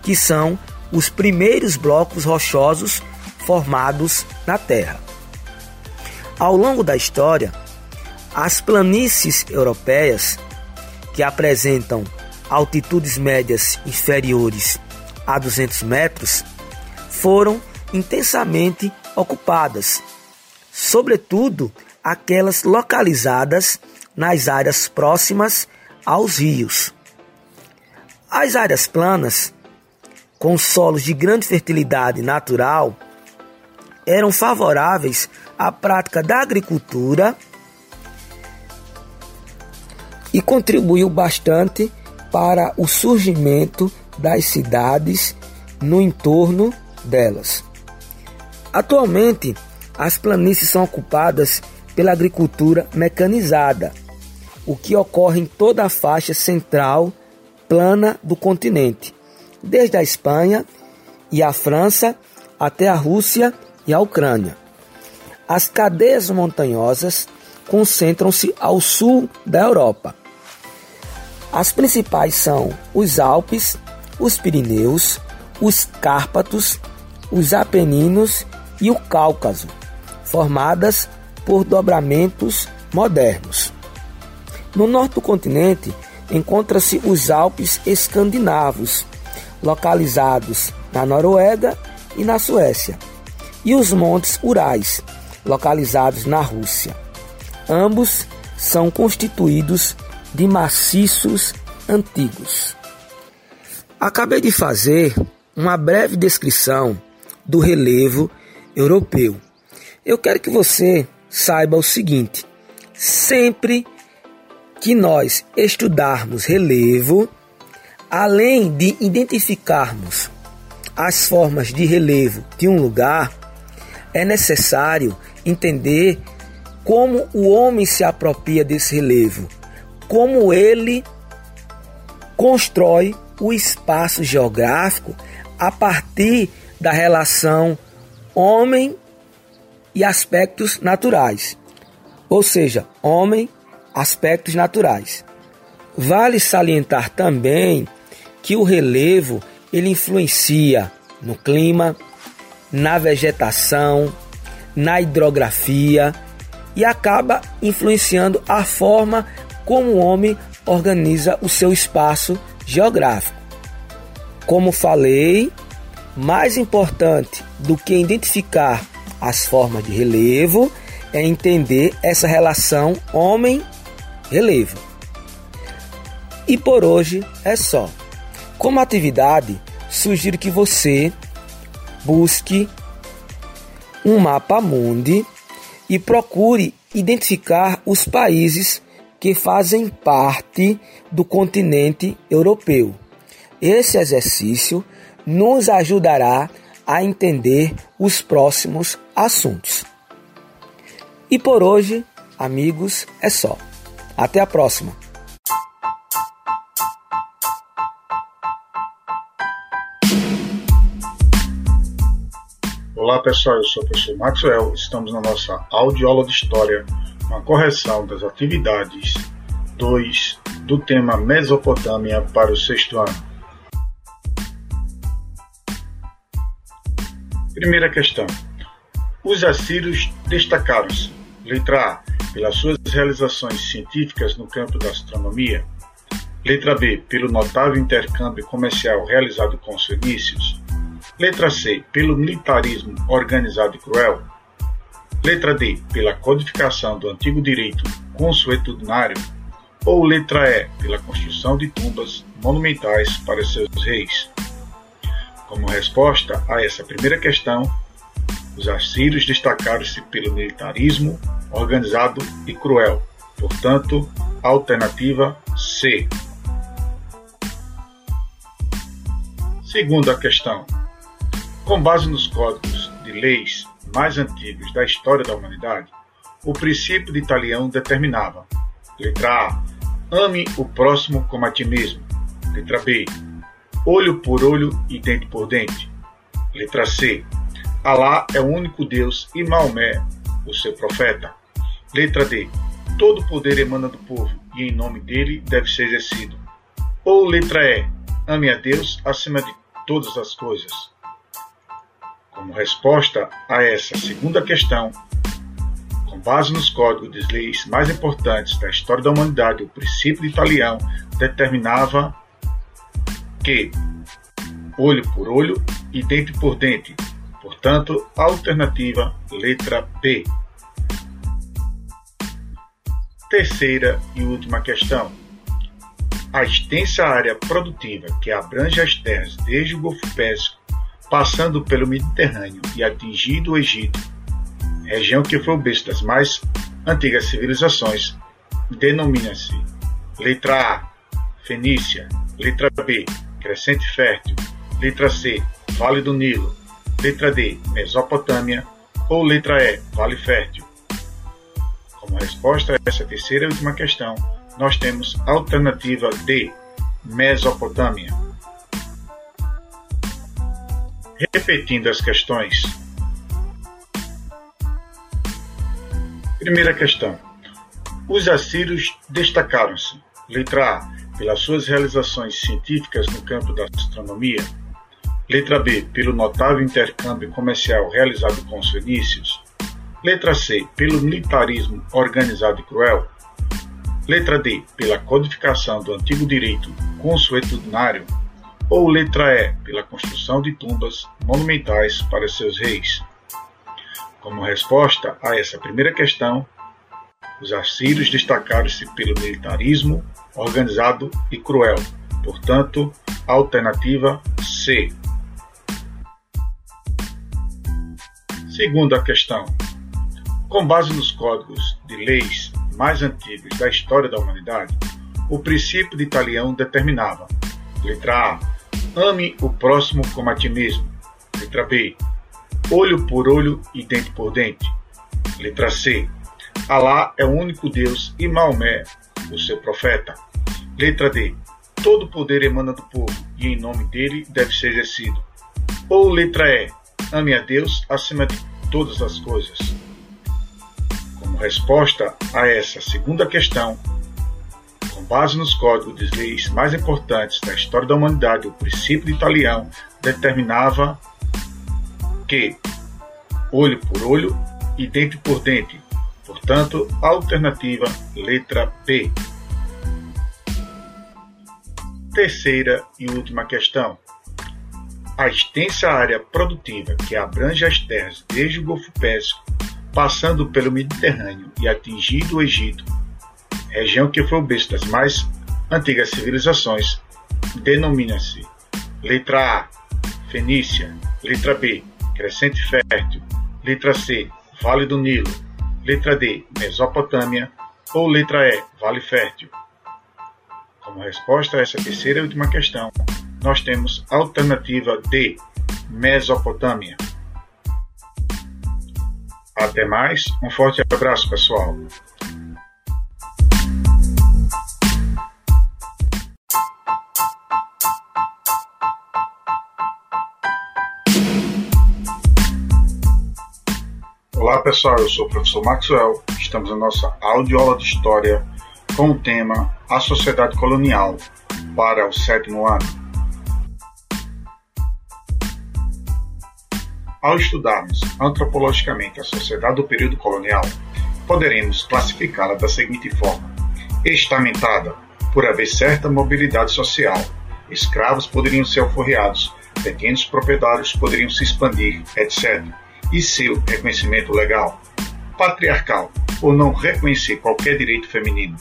que são os primeiros blocos rochosos formados na Terra. Ao longo da história, as planícies europeias, que apresentam altitudes médias inferiores a 200 metros, foram intensamente ocupadas, sobretudo aquelas localizadas nas áreas próximas aos rios. As áreas planas, com solos de grande fertilidade natural, eram favoráveis à prática da agricultura e contribuiu bastante para o surgimento das cidades no entorno delas. Atualmente, as planícies são ocupadas pela agricultura mecanizada, o que ocorre em toda a faixa central plana do continente, desde a Espanha e a França até a Rússia e a Ucrânia. As cadeias montanhosas concentram-se ao sul da Europa. As principais são os Alpes, os Pirineus, os Cárpatos, os Apeninos e o Cáucaso, formadas por dobramentos modernos. No norte do continente encontra-se os Alpes escandinavos, localizados na Noruega e na Suécia, e os Montes Urais, localizados na Rússia. Ambos são constituídos de maciços antigos. Acabei de fazer uma breve descrição do relevo europeu. Eu quero que você saiba o seguinte: sempre que nós estudarmos relevo, além de identificarmos as formas de relevo de um lugar, é necessário entender como o homem se apropria desse relevo, como ele constrói o espaço geográfico a partir da relação homem e aspectos naturais. Ou seja, homem, aspectos naturais. Vale salientar também que o relevo ele influencia no clima, na vegetação, na hidrografia e acaba influenciando a forma como o homem organiza o seu espaço geográfico. Como falei, mais importante do que identificar as formas de relevo é entender essa relação homem-relevo. E por hoje é só. Como atividade, sugiro que você busque um mapa mundi e procure identificar os países que fazem parte do continente europeu. Esse exercício nos ajudará a entender os próximos assuntos. E por hoje, amigos, é só. Até a próxima! Olá pessoal, eu sou o professor Maxwell. Estamos na nossa audioaula de História, uma correção das atividades 2 do tema Mesopotâmia para o sexto ano. Primeira questão. Os assírios destacaram-se, letra A, pelas suas realizações científicas no campo da astronomia, letra B, pelo notável intercâmbio comercial realizado com os fenícios, letra C, pelo militarismo organizado e cruel, letra D, pela codificação do antigo direito consuetudinário, ou letra E, pela construção de tumbas monumentais para seus reis. Como resposta a essa primeira questão, os assírios destacaram-se pelo militarismo organizado e cruel. Portanto, alternativa C. Segunda questão. Com base nos códigos de leis mais antigos da história da humanidade, o princípio de Italião determinava: letra A. Ame o próximo como a ti mesmo. Letra B olho por olho e dente por dente. Letra C. Alá é o único Deus e Maomé, o seu profeta. Letra D. todo poder emana do povo e em nome dele deve ser exercido. Ou letra E, ame a Deus acima de todas as coisas. Como resposta a essa segunda questão, com base nos códigos de leis mais importantes da história da humanidade, o princípio de Italião determinava que olho por olho e dente por dente. Portanto, alternativa letra B. Terceira e última questão. A extensa área produtiva que abrange as terras desde o Golfo Pérsico, passando pelo Mediterrâneo e atingindo o Egito, região que foi o berço das mais antigas civilizações, denomina-se letra A, Fenícia, letra B, Crescente Fértil, letra C, Vale do Nilo, letra D, Mesopotâmia ou letra E, Vale Fértil. Como resposta a essa terceira e última questão, nós temos alternativa D, Mesopotâmia. Repetindo as questões. Primeira questão. Os assírios destacaram-se, letra A, pelas suas realizações científicas no campo da astronomia, letra B, pelo notável intercâmbio comercial realizado com os fenícios, Letra C, pelo militarismo organizado e cruel. Letra D, pela codificação do antigo direito consuetudinário. Ou letra E, pela construção de tumbas monumentais para seus reis. Como resposta a essa primeira questão, os assírios destacaram-se pelo militarismo organizado e cruel. Portanto, alternativa C. Segunda questão. Com base nos códigos de leis mais antigos da história da humanidade, o princípio de Italião determinava: letra A, ame o próximo como a ti mesmo. Letra B, olho por olho e dente por dente. Letra C, Alá é o único Deus e Maomé o seu profeta. Letra D, todo poder emana do povo e em nome dele deve ser exercido. Ou letra E, ame a Deus acima de todas as coisas. Como resposta a essa segunda questão, com base nos códigos de leis mais importantes da história da humanidade, o princípio de Italião determinava que olho por olho e dente por dente. Portanto, alternativa letra B. Terceira e última questão. A extensa área produtiva que abrange as terras desde o Golfo Pérsico passando pelo Mediterrâneo e atingindo o Egito, região que foi o berço das mais antigas civilizações, denomina-se letra A, Fenícia, letra B, Crescente Fértil, letra C, Vale do Nilo, letra D, Mesopotâmia ou letra E, Vale Fértil. Como resposta a essa terceira e última questão, nós temos alternativa D, Mesopotâmia. Até mais, um forte abraço, pessoal. Olá pessoal, eu sou o professor Maxwell. Estamos na nossa audioaula de História com o tema A Sociedade Colonial para o sétimo ano. Ao estudarmos antropologicamente a sociedade do período colonial, poderemos classificá-la da seguinte forma: estamentada, por haver certa mobilidade social, escravos poderiam ser alforreados, pequenos proprietários poderiam se expandir, etc. E seu reconhecimento legal. Patriarcal, por não reconhecer qualquer direito feminino.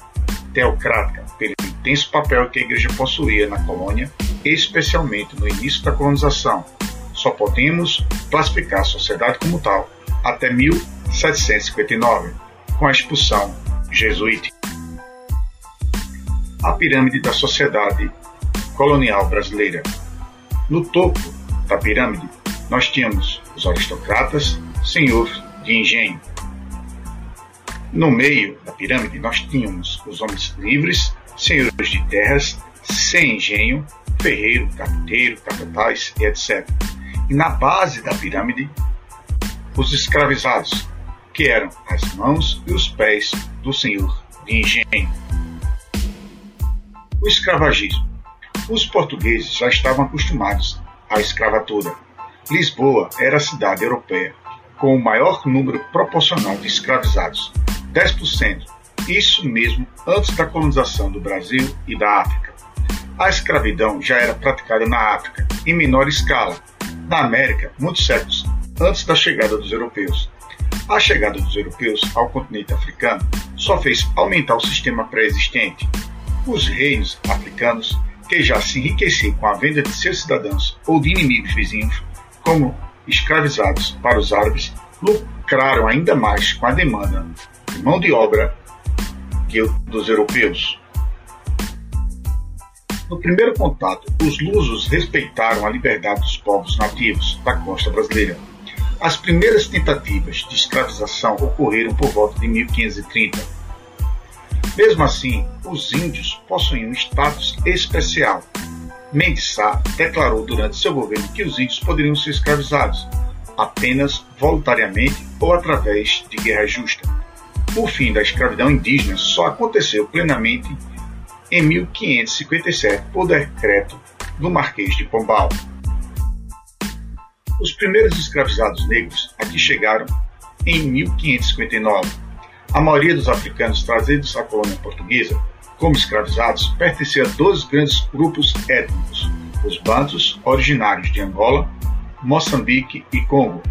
Teocrática, pelo intenso papel que a igreja possuía na colônia, especialmente no início da colonização, só podemos classificar a sociedade como tal até 1759, com a expulsão jesuítica. A pirâmide da sociedade colonial brasileira. No topo da pirâmide, nós tínhamos aristocratas, senhores de engenho. No meio da pirâmide, nós tínhamos os homens livres, senhores de terras, sem engenho, ferreiro, carpinteiro, capataz e etc e na base da pirâmide os escravizados, que eram as mãos e os pés do senhor de engenho. O escravagismo. Os portugueses já estavam acostumados à escravatura. Lisboa era a cidade europeia com o maior número proporcional de escravizados, 10%, isso mesmo antes da colonização do Brasil e da África. A escravidão já era praticada na África, em menor escala, na América, muitos séculos antes da chegada dos europeus. A chegada dos europeus ao continente africano só fez aumentar o sistema pré-existente. Os reinos africanos, que já se enriqueciam com a venda de seus cidadãos ou de inimigos vizinhos, como escravizados para os árabes, lucraram ainda mais com a demanda de mão de obra dos europeus. No primeiro contato, os lusos respeitaram a liberdade dos povos nativos da costa brasileira. As primeiras tentativas de escravização ocorreram por volta de 1530. Mesmo assim, os índios possuíam um status especial. Mendes Sá declarou durante seu governo que os índios poderiam ser escravizados apenas voluntariamente ou através de guerra justa. O fim da escravidão indígena só aconteceu plenamente em 1557 por decreto do Marquês de Pombal. Os primeiros escravizados negros aqui chegaram em 1559. A maioria dos africanos trazidos à colônia portuguesa como escravizados pertencia a dois grandes grupos étnicos: os bantos, originários de Angola, Moçambique e Congo,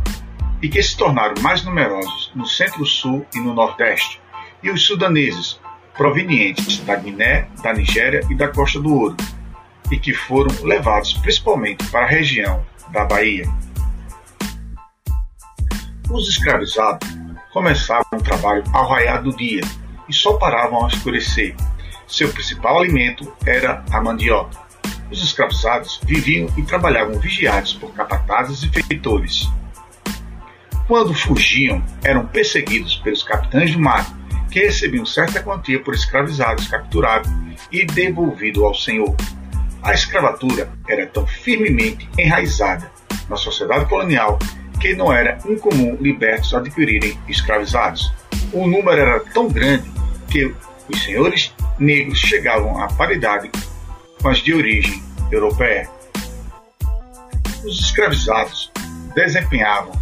e que se tornaram mais numerosos no centro-sul e no nordeste, e os sudaneses, provenientes da Guiné, da Nigéria e da Costa do Ouro, e que foram levados principalmente para a região da Bahia. Os escravizados começavam o trabalho ao raiar do dia e só paravam ao escurecer. Seu principal alimento era a mandioca. Os escravizados viviam e trabalhavam vigiados por capatazes e feitores. Quando fugiam, eram perseguidos pelos capitães do mar que recebiam certa quantia por escravizados capturados e devolvido ao senhor. A escravatura era tão firmemente enraizada na sociedade colonial que não era incomum libertos adquirirem escravizados. O número era tão grande que os senhores negros chegavam à paridade com as de origem europeia. Os escravizados desempenhavam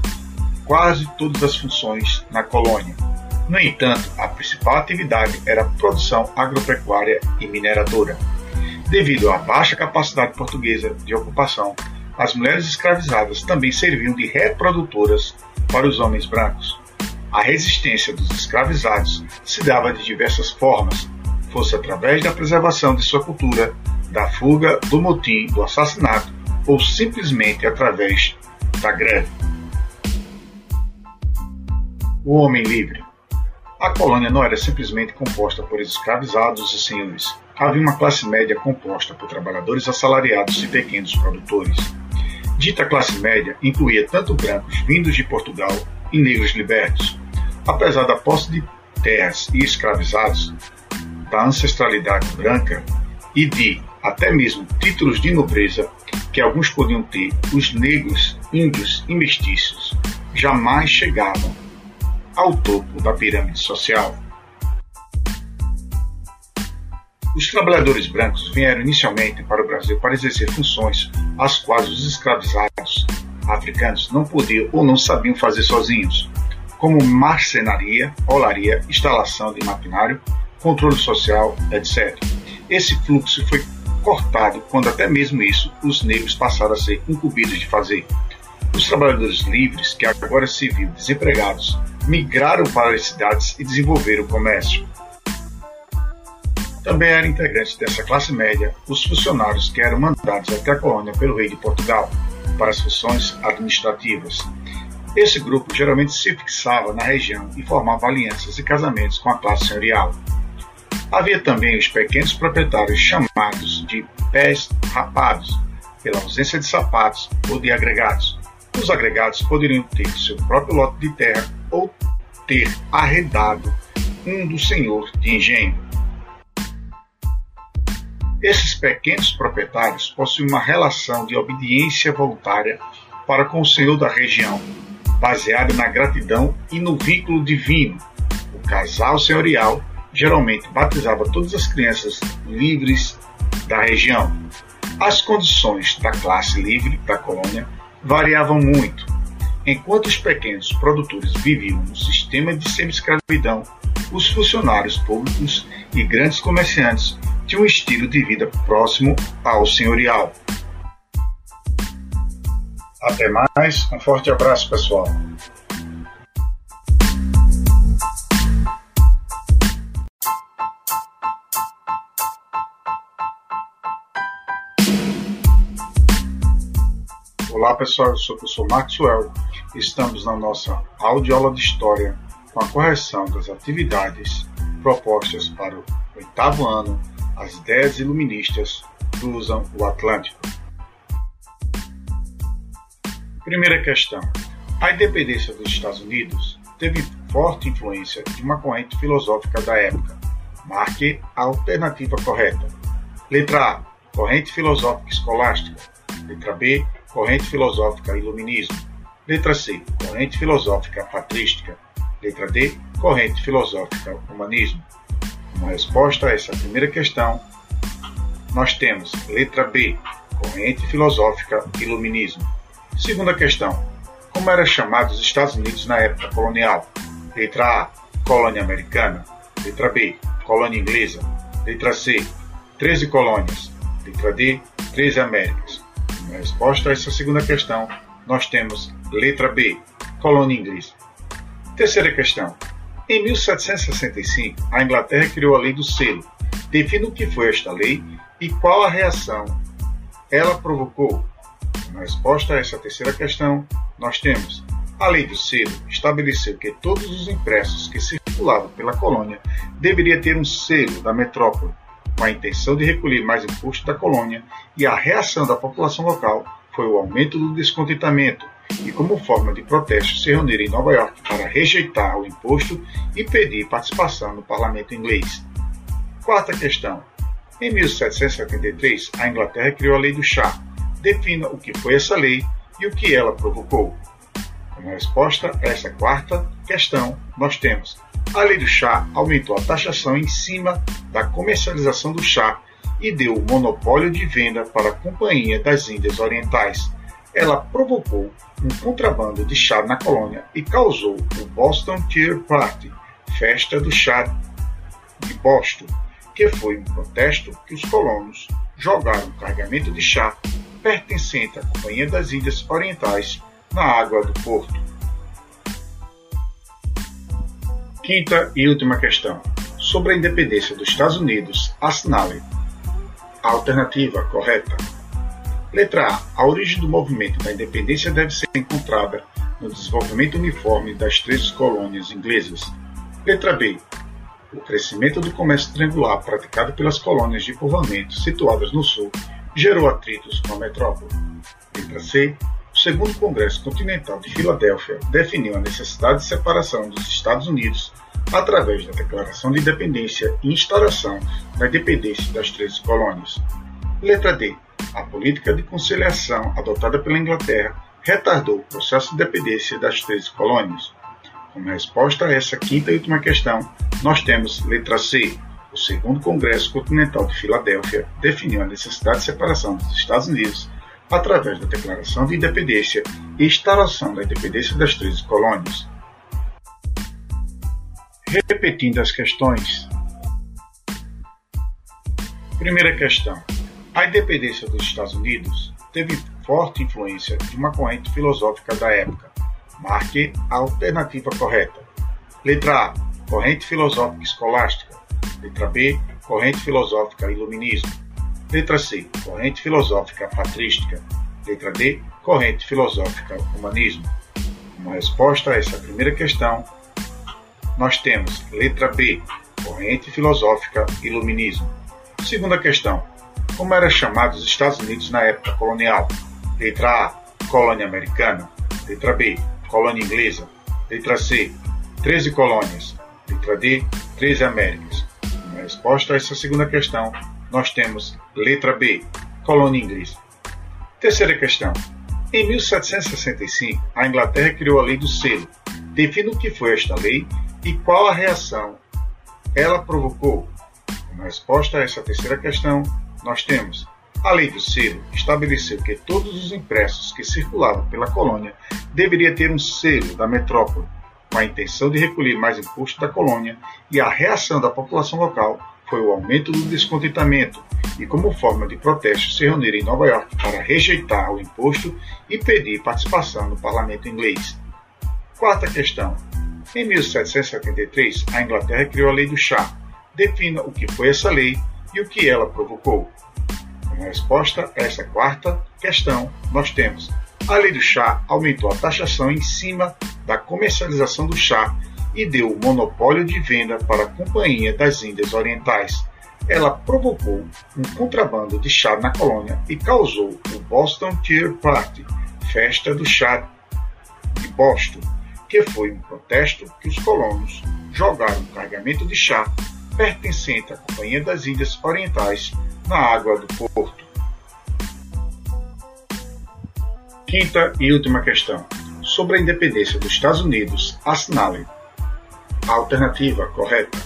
quase todas as funções na colônia no entanto, a principal atividade era a produção agropecuária e mineradora. Devido à baixa capacidade portuguesa de ocupação, as mulheres escravizadas também serviam de reprodutoras para os homens brancos. A resistência dos escravizados se dava de diversas formas, fosse através da preservação de sua cultura, da fuga, do motim, do assassinato ou simplesmente através da greve. O homem livre. A colônia não era simplesmente composta por escravizados e senhores. Havia uma classe média composta por trabalhadores assalariados e pequenos produtores. Dita classe média incluía tanto brancos vindos de Portugal e negros libertos. Apesar da posse de terras e escravizados, da ancestralidade branca e de até mesmo títulos de nobreza que alguns podiam ter, os negros, índios e mestiços jamais chegavam ao topo da pirâmide social. Os trabalhadores brancos vieram inicialmente para o Brasil para exercer funções às quais os escravizados africanos não podiam ou não sabiam fazer sozinhos, como marcenaria, olaria, instalação de maquinário, controle social, etc. Esse fluxo foi cortado quando até mesmo isso os negros passaram a ser incumbidos de fazer. Os trabalhadores livres, que agora se viam desempregados, migraram para as cidades e desenvolveram o comércio. Também eram integrantes dessa classe média os funcionários que eram mandados até a colônia pelo rei de Portugal para as funções administrativas. Esse grupo geralmente se fixava na região e formava alianças e casamentos com a classe senhorial. Havia também os pequenos proprietários chamados de pés rapados, pela ausência de sapatos ou de agregados. Os agregados poderiam ter seu próprio lote de terra ou ter arredado um do senhor de engenho. Esses pequenos proprietários possuem uma relação de obediência voluntária para com o senhor da região, baseada na gratidão e no vínculo divino. O casal senhorial geralmente batizava todas as crianças livres da região. As condições da classe livre da colônia variavam muito. Enquanto os pequenos produtores viviam no sistema de semi-escravidão, os funcionários públicos e grandes comerciantes tinham um estilo de vida próximo ao senhorial. Até mais, um forte abraço, pessoal. Olá pessoal, eu sou o professor Maxwell. Estamos na nossa audioaula de História com a correção das atividades propostas para o oitavo ano, as ideias iluministas cruzam o Atlântico. Primeira questão. A independência dos Estados Unidos teve forte influência de uma corrente filosófica da época. Marque a alternativa correta. Letra A. Corrente filosófica escolástica. Letra B corrente filosófica Iluminismo. Letra C, corrente filosófica patrística. Letra D, corrente filosófica Humanismo. Como resposta a essa primeira questão, nós temos letra B, corrente filosófica Iluminismo. Segunda questão, como eram chamados os Estados Unidos na época colonial? Letra A, colônia americana. Letra B, colônia inglesa. Letra C, 13 colônias. Letra D, 13 Américas. Na resposta a essa segunda questão, nós temos letra B, colônia inglesa. Terceira questão. Em 1765, a Inglaterra criou a lei do selo. Defina o que foi esta lei e qual a reação ela provocou. Na resposta a essa terceira questão, nós temos a lei do selo estabeleceu que todos os impressos que circulavam pela colônia deveria ter um selo da metrópole com a intenção de recolher mais imposto da colônia, e a reação da população local foi o aumento do descontentamento, e como forma de protesto se reuniram em Nova York para rejeitar o imposto e pedir participação no parlamento inglês. Quarta questão. Em 1773, a Inglaterra criou a Lei do Chá. Defina o que foi essa lei e o que ela provocou. Como resposta a essa quarta questão, nós temos a lei do chá aumentou a taxação em cima da comercialização do chá e deu o monopólio de venda para a Companhia das Índias Orientais. Ela provocou um contrabando de chá na colônia e causou o Boston Tea Party, festa do chá de Boston, que foi um protesto que os colonos jogaram carregamento de chá pertencente à Companhia das Índias Orientais na água do porto. Quinta e última questão. Sobre a independência dos Estados Unidos, assinale a alternativa correta. Letra A. A origem do movimento da independência deve ser encontrada no desenvolvimento uniforme das três colônias inglesas. Letra B. O crescimento do comércio triangular praticado pelas colônias de povoamento situadas no sul gerou atritos com a metrópole. Letra C segundo Congresso Continental de Filadélfia definiu a necessidade de separação dos Estados Unidos através da Declaração de Independência e instauração da independência das três colônias. Letra D. A política de conciliação adotada pela Inglaterra retardou o processo de independência das três colônias. Como resposta a essa quinta e última questão, nós temos letra C. O segundo Congresso Continental de Filadélfia definiu a necessidade de separação dos Estados Unidos através da Declaração de Independência e instalação da independência das 13 colônias. Repetindo as questões. Primeira questão. A independência dos Estados Unidos teve forte influência de uma corrente filosófica da época. Marque a alternativa correta. Letra A. Corrente filosófica escolástica. Letra B. Corrente filosófica iluminismo. Letra C, corrente filosófica patrística. Letra D, corrente filosófica humanismo. Como resposta a essa primeira questão, nós temos letra B, corrente filosófica iluminismo. Segunda questão, como eram chamados os Estados Unidos na época colonial? Letra A, colônia americana. Letra B, colônia inglesa. Letra C, 13 colônias. Letra D, 13 Américas. Resposta a essa segunda questão, nós temos letra B, colônia inglesa. Terceira questão. Em 1765, a Inglaterra criou a Lei do Selo. Defina o que foi esta lei e qual a reação ela provocou? Como resposta a essa terceira questão, nós temos a lei do selo estabeleceu que todos os impressos que circulavam pela colônia deveria ter um selo da metrópole, com a intenção de recolher mais imposto da colônia, e a reação da população local foi o aumento do descontentamento e, como forma de protesto, se reuniram em Nova York para rejeitar o imposto e pedir participação no parlamento inglês. Quarta questão. Em 1773, a Inglaterra criou a Lei do Chá. Defina o que foi essa lei e o que ela provocou. Como resposta a essa quarta questão, nós temos a lei do chá aumentou a taxação em cima da comercialização do chá e deu o monopólio de venda para a Companhia das Índias Orientais. Ela provocou um contrabando de chá na colônia e causou o Boston Tea Party, festa do chá de Boston, que foi um protesto que os colonos jogaram um carregamento de chá pertencente à Companhia das Índias Orientais na água do porto. Quinta e última questão. Sobre a independência dos Estados Unidos, assinale a alternativa correta.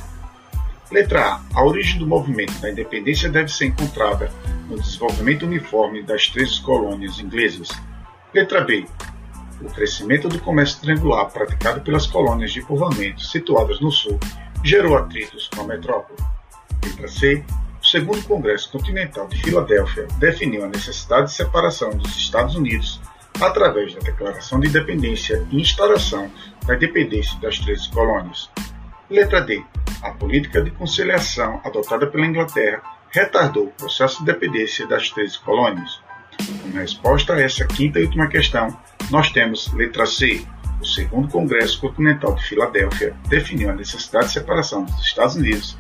Letra A. A origem do movimento da independência deve ser encontrada no desenvolvimento uniforme das três colônias inglesas. Letra B. O crescimento do comércio triangular praticado pelas colônias de povoamento situadas no sul gerou atritos com a metrópole. Letra C. O segundo Congresso Continental de Filadélfia definiu a necessidade de separação dos Estados Unidos através da Declaração de Independência e instauração da independência das três colônias. Letra D. A política de conciliação adotada pela Inglaterra retardou o processo de independência das três colônias. Como resposta a essa quinta e última questão, nós temos letra C. O segundo Congresso Continental de Filadélfia definiu a necessidade de separação dos Estados Unidos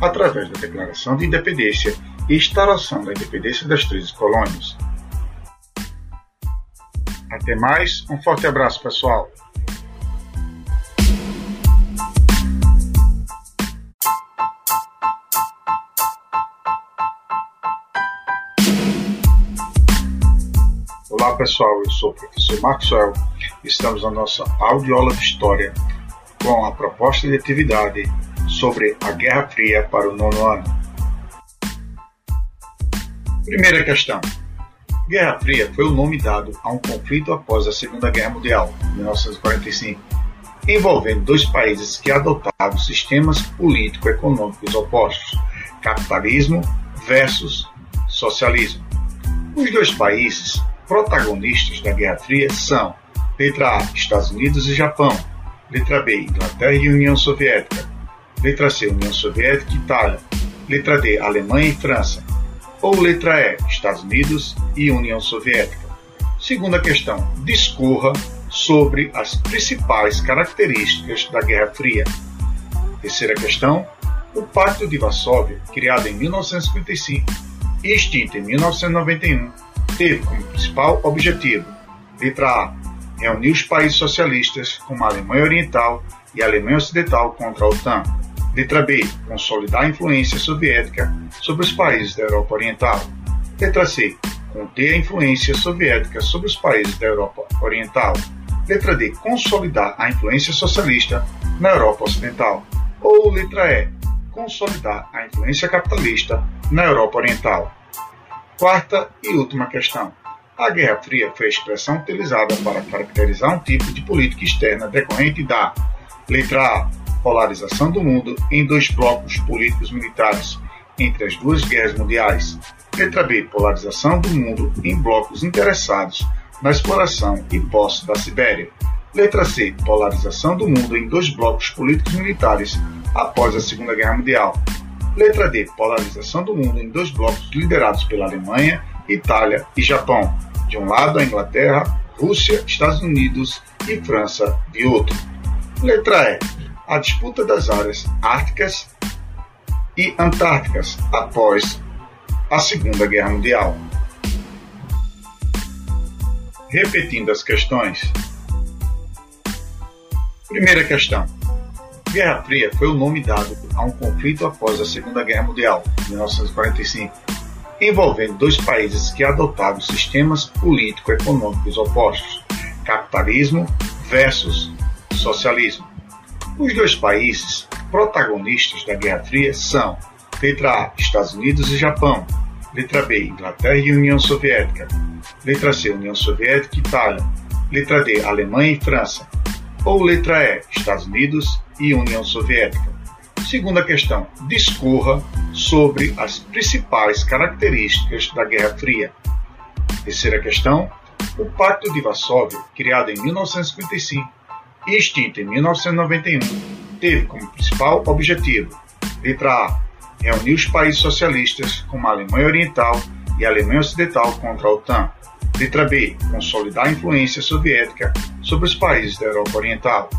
através da Declaração de Independência e instauração da independência das 13 colônias. Até mais, um forte abraço, pessoal! Olá pessoal, eu sou o professor Maxwell. Estamos na nossa audiola de História com a proposta de atividade sobre a Guerra Fria para o nono ano. Primeira questão. Guerra Fria foi o nome dado a um conflito após a Segunda Guerra Mundial, 1945, envolvendo dois países que adotaram sistemas político-econômicos opostos, capitalismo versus socialismo. Os dois países protagonistas da Guerra Fria são letra A, Estados Unidos e Japão, letra B, Inglaterra e União Soviética, Letra C, União Soviética e Itália. Letra D, Alemanha e França. Ou letra E, Estados Unidos e União Soviética. Segunda questão, discorra sobre as principais características da Guerra Fria. Terceira questão, o Pacto de Varsóvia, criado em 1955 e extinto em 1991, teve como principal objetivo, letra A, reunir os países socialistas como a Alemanha Oriental e a Alemanha Ocidental contra a OTAN. Letra B. Consolidar a influência soviética sobre os países da Europa Oriental. Letra C. Conter a influência soviética sobre os países da Europa Oriental. Letra D. Consolidar a influência socialista na Europa Ocidental. Ou letra E. Consolidar a influência capitalista na Europa Oriental. Quarta e última questão. A Guerra Fria foi a expressão utilizada para caracterizar um tipo de política externa decorrente da letra A polarização do mundo em dois blocos políticos militares entre as duas guerras mundiais. Letra B. Polarização do mundo em blocos interessados na exploração e posse da Sibéria. Letra C. Polarização do mundo em dois blocos políticos militares após a Segunda Guerra Mundial. Letra D. Polarização do mundo em dois blocos liderados pela Alemanha, Itália e Japão. De um lado, a Inglaterra, Rússia, Estados Unidos e França de outro. Letra E a disputa das áreas árticas e antárticas após a Segunda Guerra Mundial. Repetindo as questões. Primeira questão. Guerra Fria foi o nome dado a um conflito após a Segunda Guerra Mundial, 1945, envolvendo dois países que adotaram sistemas político-econômicos opostos, capitalismo versus socialismo. Os dois países protagonistas da Guerra Fria são letra A, Estados Unidos e Japão, letra B, Inglaterra e União Soviética, letra C, União Soviética e Itália, letra D, Alemanha e França, ou letra E, Estados Unidos e União Soviética. Segunda questão, discorra sobre as principais características da Guerra Fria. Terceira questão, o Pacto de Varsóvia, criado em 1955 e extinto em 1991, teve como principal objetivo, letra A, reunir os países socialistas como a Alemanha Oriental e a Alemanha Ocidental contra a OTAN. Letra B, consolidar a influência soviética sobre os países da Europa Oriental.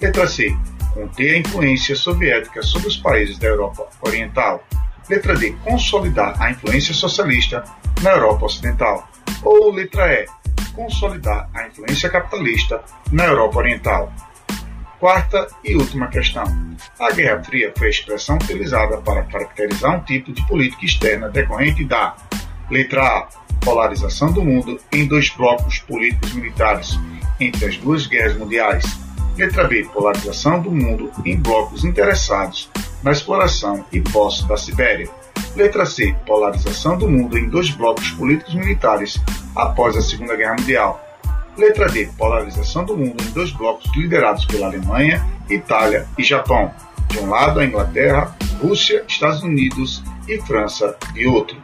Letra C, conter a influência soviética sobre os países da Europa Oriental. Letra D, consolidar a influência socialista na Europa Ocidental. Ou letra E, consolidar a influência capitalista na Europa Oriental. Quarta e última questão. A Guerra Fria foi a expressão utilizada para caracterizar um tipo de política externa decorrente da letra A, polarização do mundo em dois blocos políticos militares entre as duas guerras mundiais. Letra B, polarização do mundo em blocos interessados na exploração e posse da Sibéria. Letra C, polarização do mundo em dois blocos políticos militares após a Segunda Guerra Mundial. Letra D. Polarização do mundo em dois blocos liderados pela Alemanha, Itália e Japão. De um lado, a Inglaterra, Rússia, Estados Unidos e França de outro.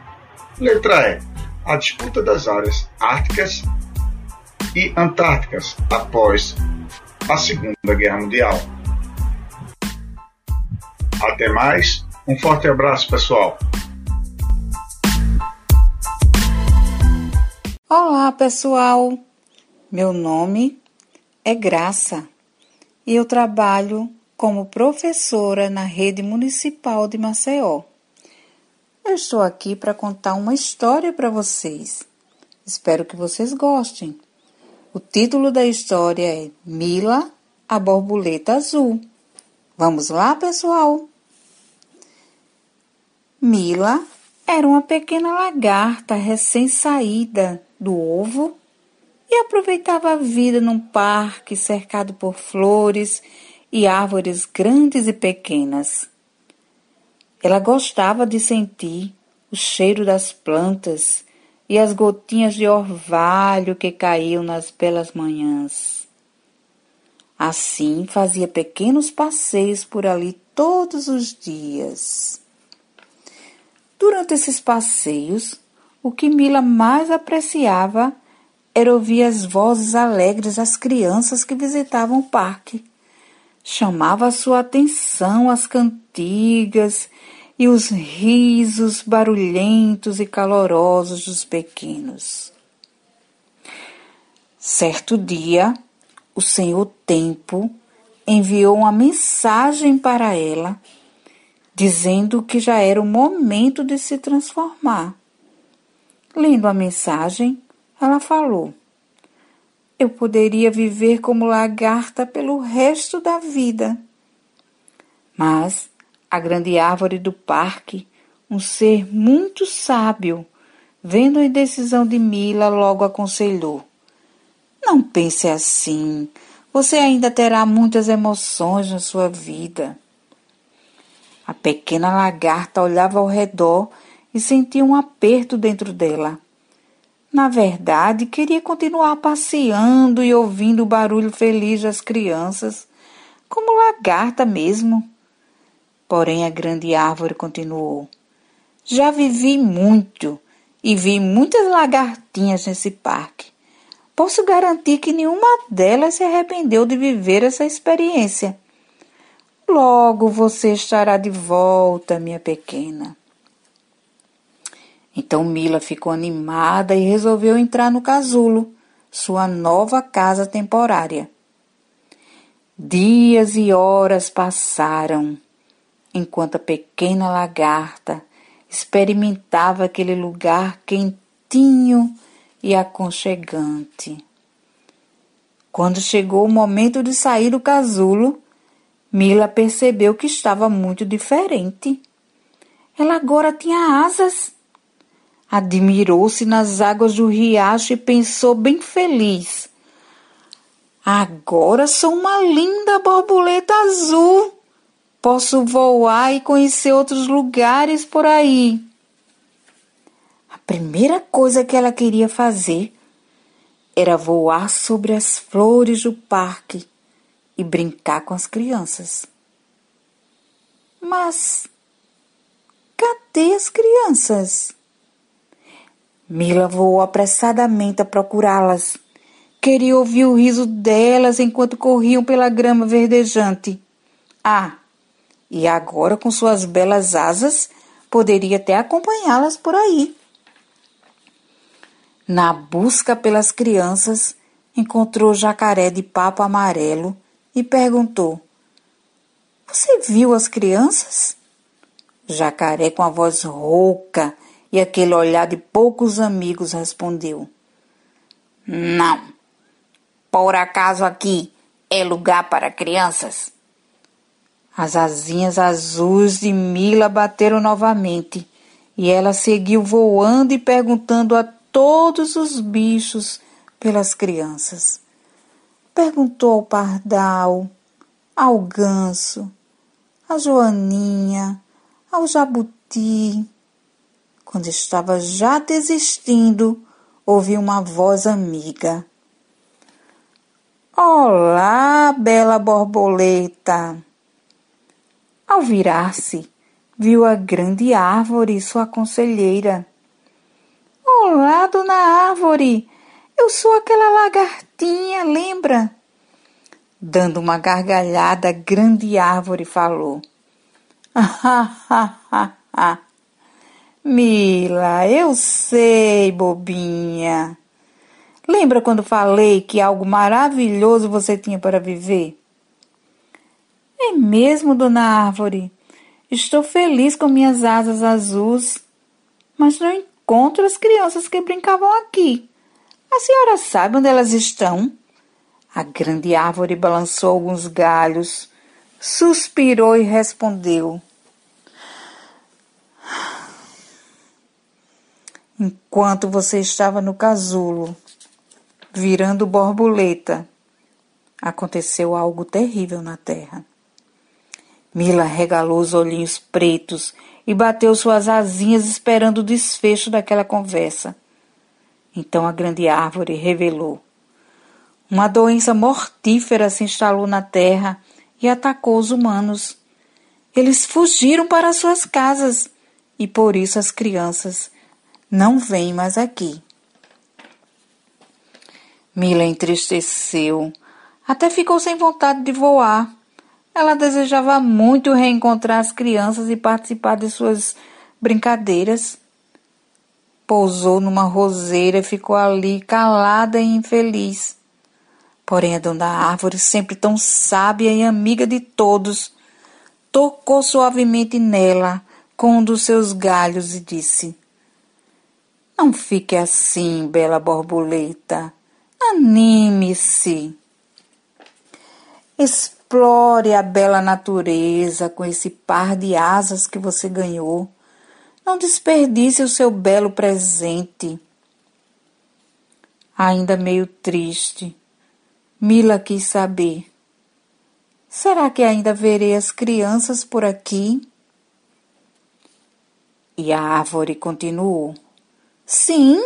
Letra E. A disputa das áreas árticas e antárticas após a Segunda Guerra Mundial. Até mais, um forte abraço, pessoal. Olá, pessoal. Meu nome é Graça e eu trabalho como professora na rede municipal de Maceió. Eu estou aqui para contar uma história para vocês. Espero que vocês gostem. O título da história é Mila, a borboleta azul. Vamos lá, pessoal? Mila era uma pequena lagarta recém-saída do ovo e aproveitava a vida num parque cercado por flores e árvores grandes e pequenas. Ela gostava de sentir o cheiro das plantas e as gotinhas de orvalho que caíam nas belas manhãs. Assim fazia pequenos passeios por ali todos os dias. Durante esses passeios, o que Mila mais apreciava era ouvir as vozes alegres das crianças que visitavam o parque. Chamava sua atenção as cantigas e os risos barulhentos e calorosos dos pequenos. Certo dia, o Senhor Tempo enviou uma mensagem para ela, dizendo que já era o momento de se transformar. Lendo a mensagem, ela falou: Eu poderia viver como lagarta pelo resto da vida. Mas a grande árvore do parque, um ser muito sábio, vendo a indecisão de Mila, logo aconselhou: Não pense assim. Você ainda terá muitas emoções na sua vida. A pequena lagarta olhava ao redor e sentia um aperto dentro dela. Na verdade, queria continuar passeando e ouvindo o barulho feliz das crianças, como lagarta mesmo. Porém, a grande árvore continuou. Já vivi muito e vi muitas lagartinhas nesse parque. Posso garantir que nenhuma delas se arrependeu de viver essa experiência. Logo você estará de volta, minha pequena. Então Mila ficou animada e resolveu entrar no casulo, sua nova casa temporária. Dias e horas passaram enquanto a pequena lagarta experimentava aquele lugar quentinho e aconchegante. Quando chegou o momento de sair do casulo, Mila percebeu que estava muito diferente. Ela agora tinha asas Admirou-se nas águas do riacho e pensou bem feliz. Agora sou uma linda borboleta azul. Posso voar e conhecer outros lugares por aí. A primeira coisa que ela queria fazer era voar sobre as flores do parque e brincar com as crianças. Mas cadê as crianças? Mila voou apressadamente a procurá-las. Queria ouvir o riso delas enquanto corriam pela grama verdejante. Ah, e agora com suas belas asas poderia até acompanhá-las por aí. Na busca pelas crianças, encontrou jacaré de papo amarelo e perguntou: Você viu as crianças? Jacaré, com a voz rouca e aquele olhar de poucos amigos, respondeu: Não. Por acaso aqui é lugar para crianças? As asinhas azuis de Mila bateram novamente e ela seguiu voando e perguntando a todos os bichos pelas crianças. Perguntou ao pardal, ao ganso, à joaninha, ao jabuti. Quando estava já desistindo, ouvi uma voz amiga. Olá, bela borboleta! Ao virar-se, viu a grande árvore, sua conselheira. Olá, dona Árvore! Eu sou aquela lagartinha, lembra? Dando uma gargalhada, a grande árvore falou. (laughs) Mila, eu sei, bobinha. Lembra quando falei que algo maravilhoso você tinha para viver? É mesmo, dona Árvore. Estou feliz com minhas asas azuis, mas não encontro as crianças que brincavam aqui. A senhora sabe onde elas estão? A grande árvore balançou alguns galhos, suspirou e respondeu. Enquanto você estava no casulo, virando borboleta, aconteceu algo terrível na terra. Mila regalou os olhinhos pretos e bateu suas asinhas esperando o desfecho daquela conversa. Então a grande árvore revelou. Uma doença mortífera se instalou na terra e atacou os humanos. Eles fugiram para suas casas e por isso as crianças não vêm mais aqui. Mila entristeceu, até ficou sem vontade de voar. Ela desejava muito reencontrar as crianças e participar de suas brincadeiras. Pousou numa roseira e ficou ali calada e infeliz. Porém, a dona árvore, sempre tão sábia e amiga de todos, tocou suavemente nela com um dos seus galhos e disse: Não fique assim, bela borboleta. Anime-se. Explore a bela natureza com esse par de asas que você ganhou. Não desperdice o seu belo presente. Ainda meio triste, Mila quis saber: será que ainda verei as crianças por aqui? E a árvore continuou: Sim,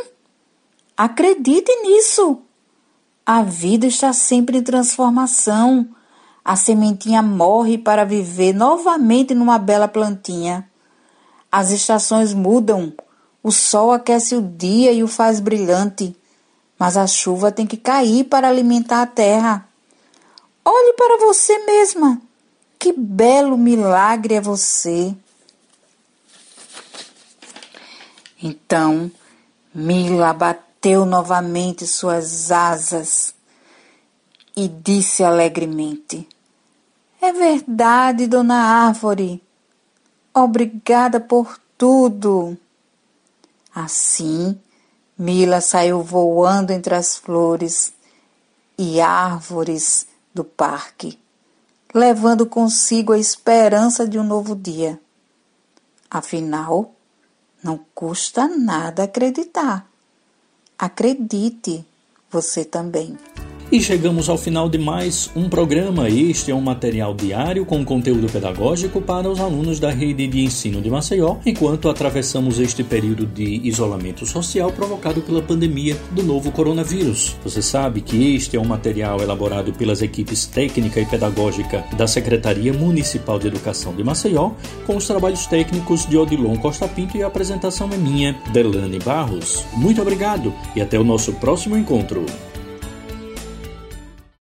acredite nisso. A vida está sempre em transformação. A sementinha morre para viver novamente numa bela plantinha. As estações mudam. O sol aquece o dia e o faz brilhante, mas a chuva tem que cair para alimentar a terra. Olhe para você mesma. Que belo milagre é você. Então, Mila bateu novamente suas asas e disse alegremente: é verdade, dona Árvore. Obrigada por tudo. Assim, Mila saiu voando entre as flores e árvores do parque, levando consigo a esperança de um novo dia. Afinal, não custa nada acreditar. Acredite, você também. E chegamos ao final de mais um programa. Este é um material diário com conteúdo pedagógico para os alunos da rede de ensino de Maceió, enquanto atravessamos este período de isolamento social provocado pela pandemia do novo coronavírus. Você sabe que este é um material elaborado pelas equipes técnica e pedagógica da Secretaria Municipal de Educação de Maceió, com os trabalhos técnicos de Odilon Costa Pinto e a apresentação é minha, Delane Barros. Muito obrigado e até o nosso próximo encontro.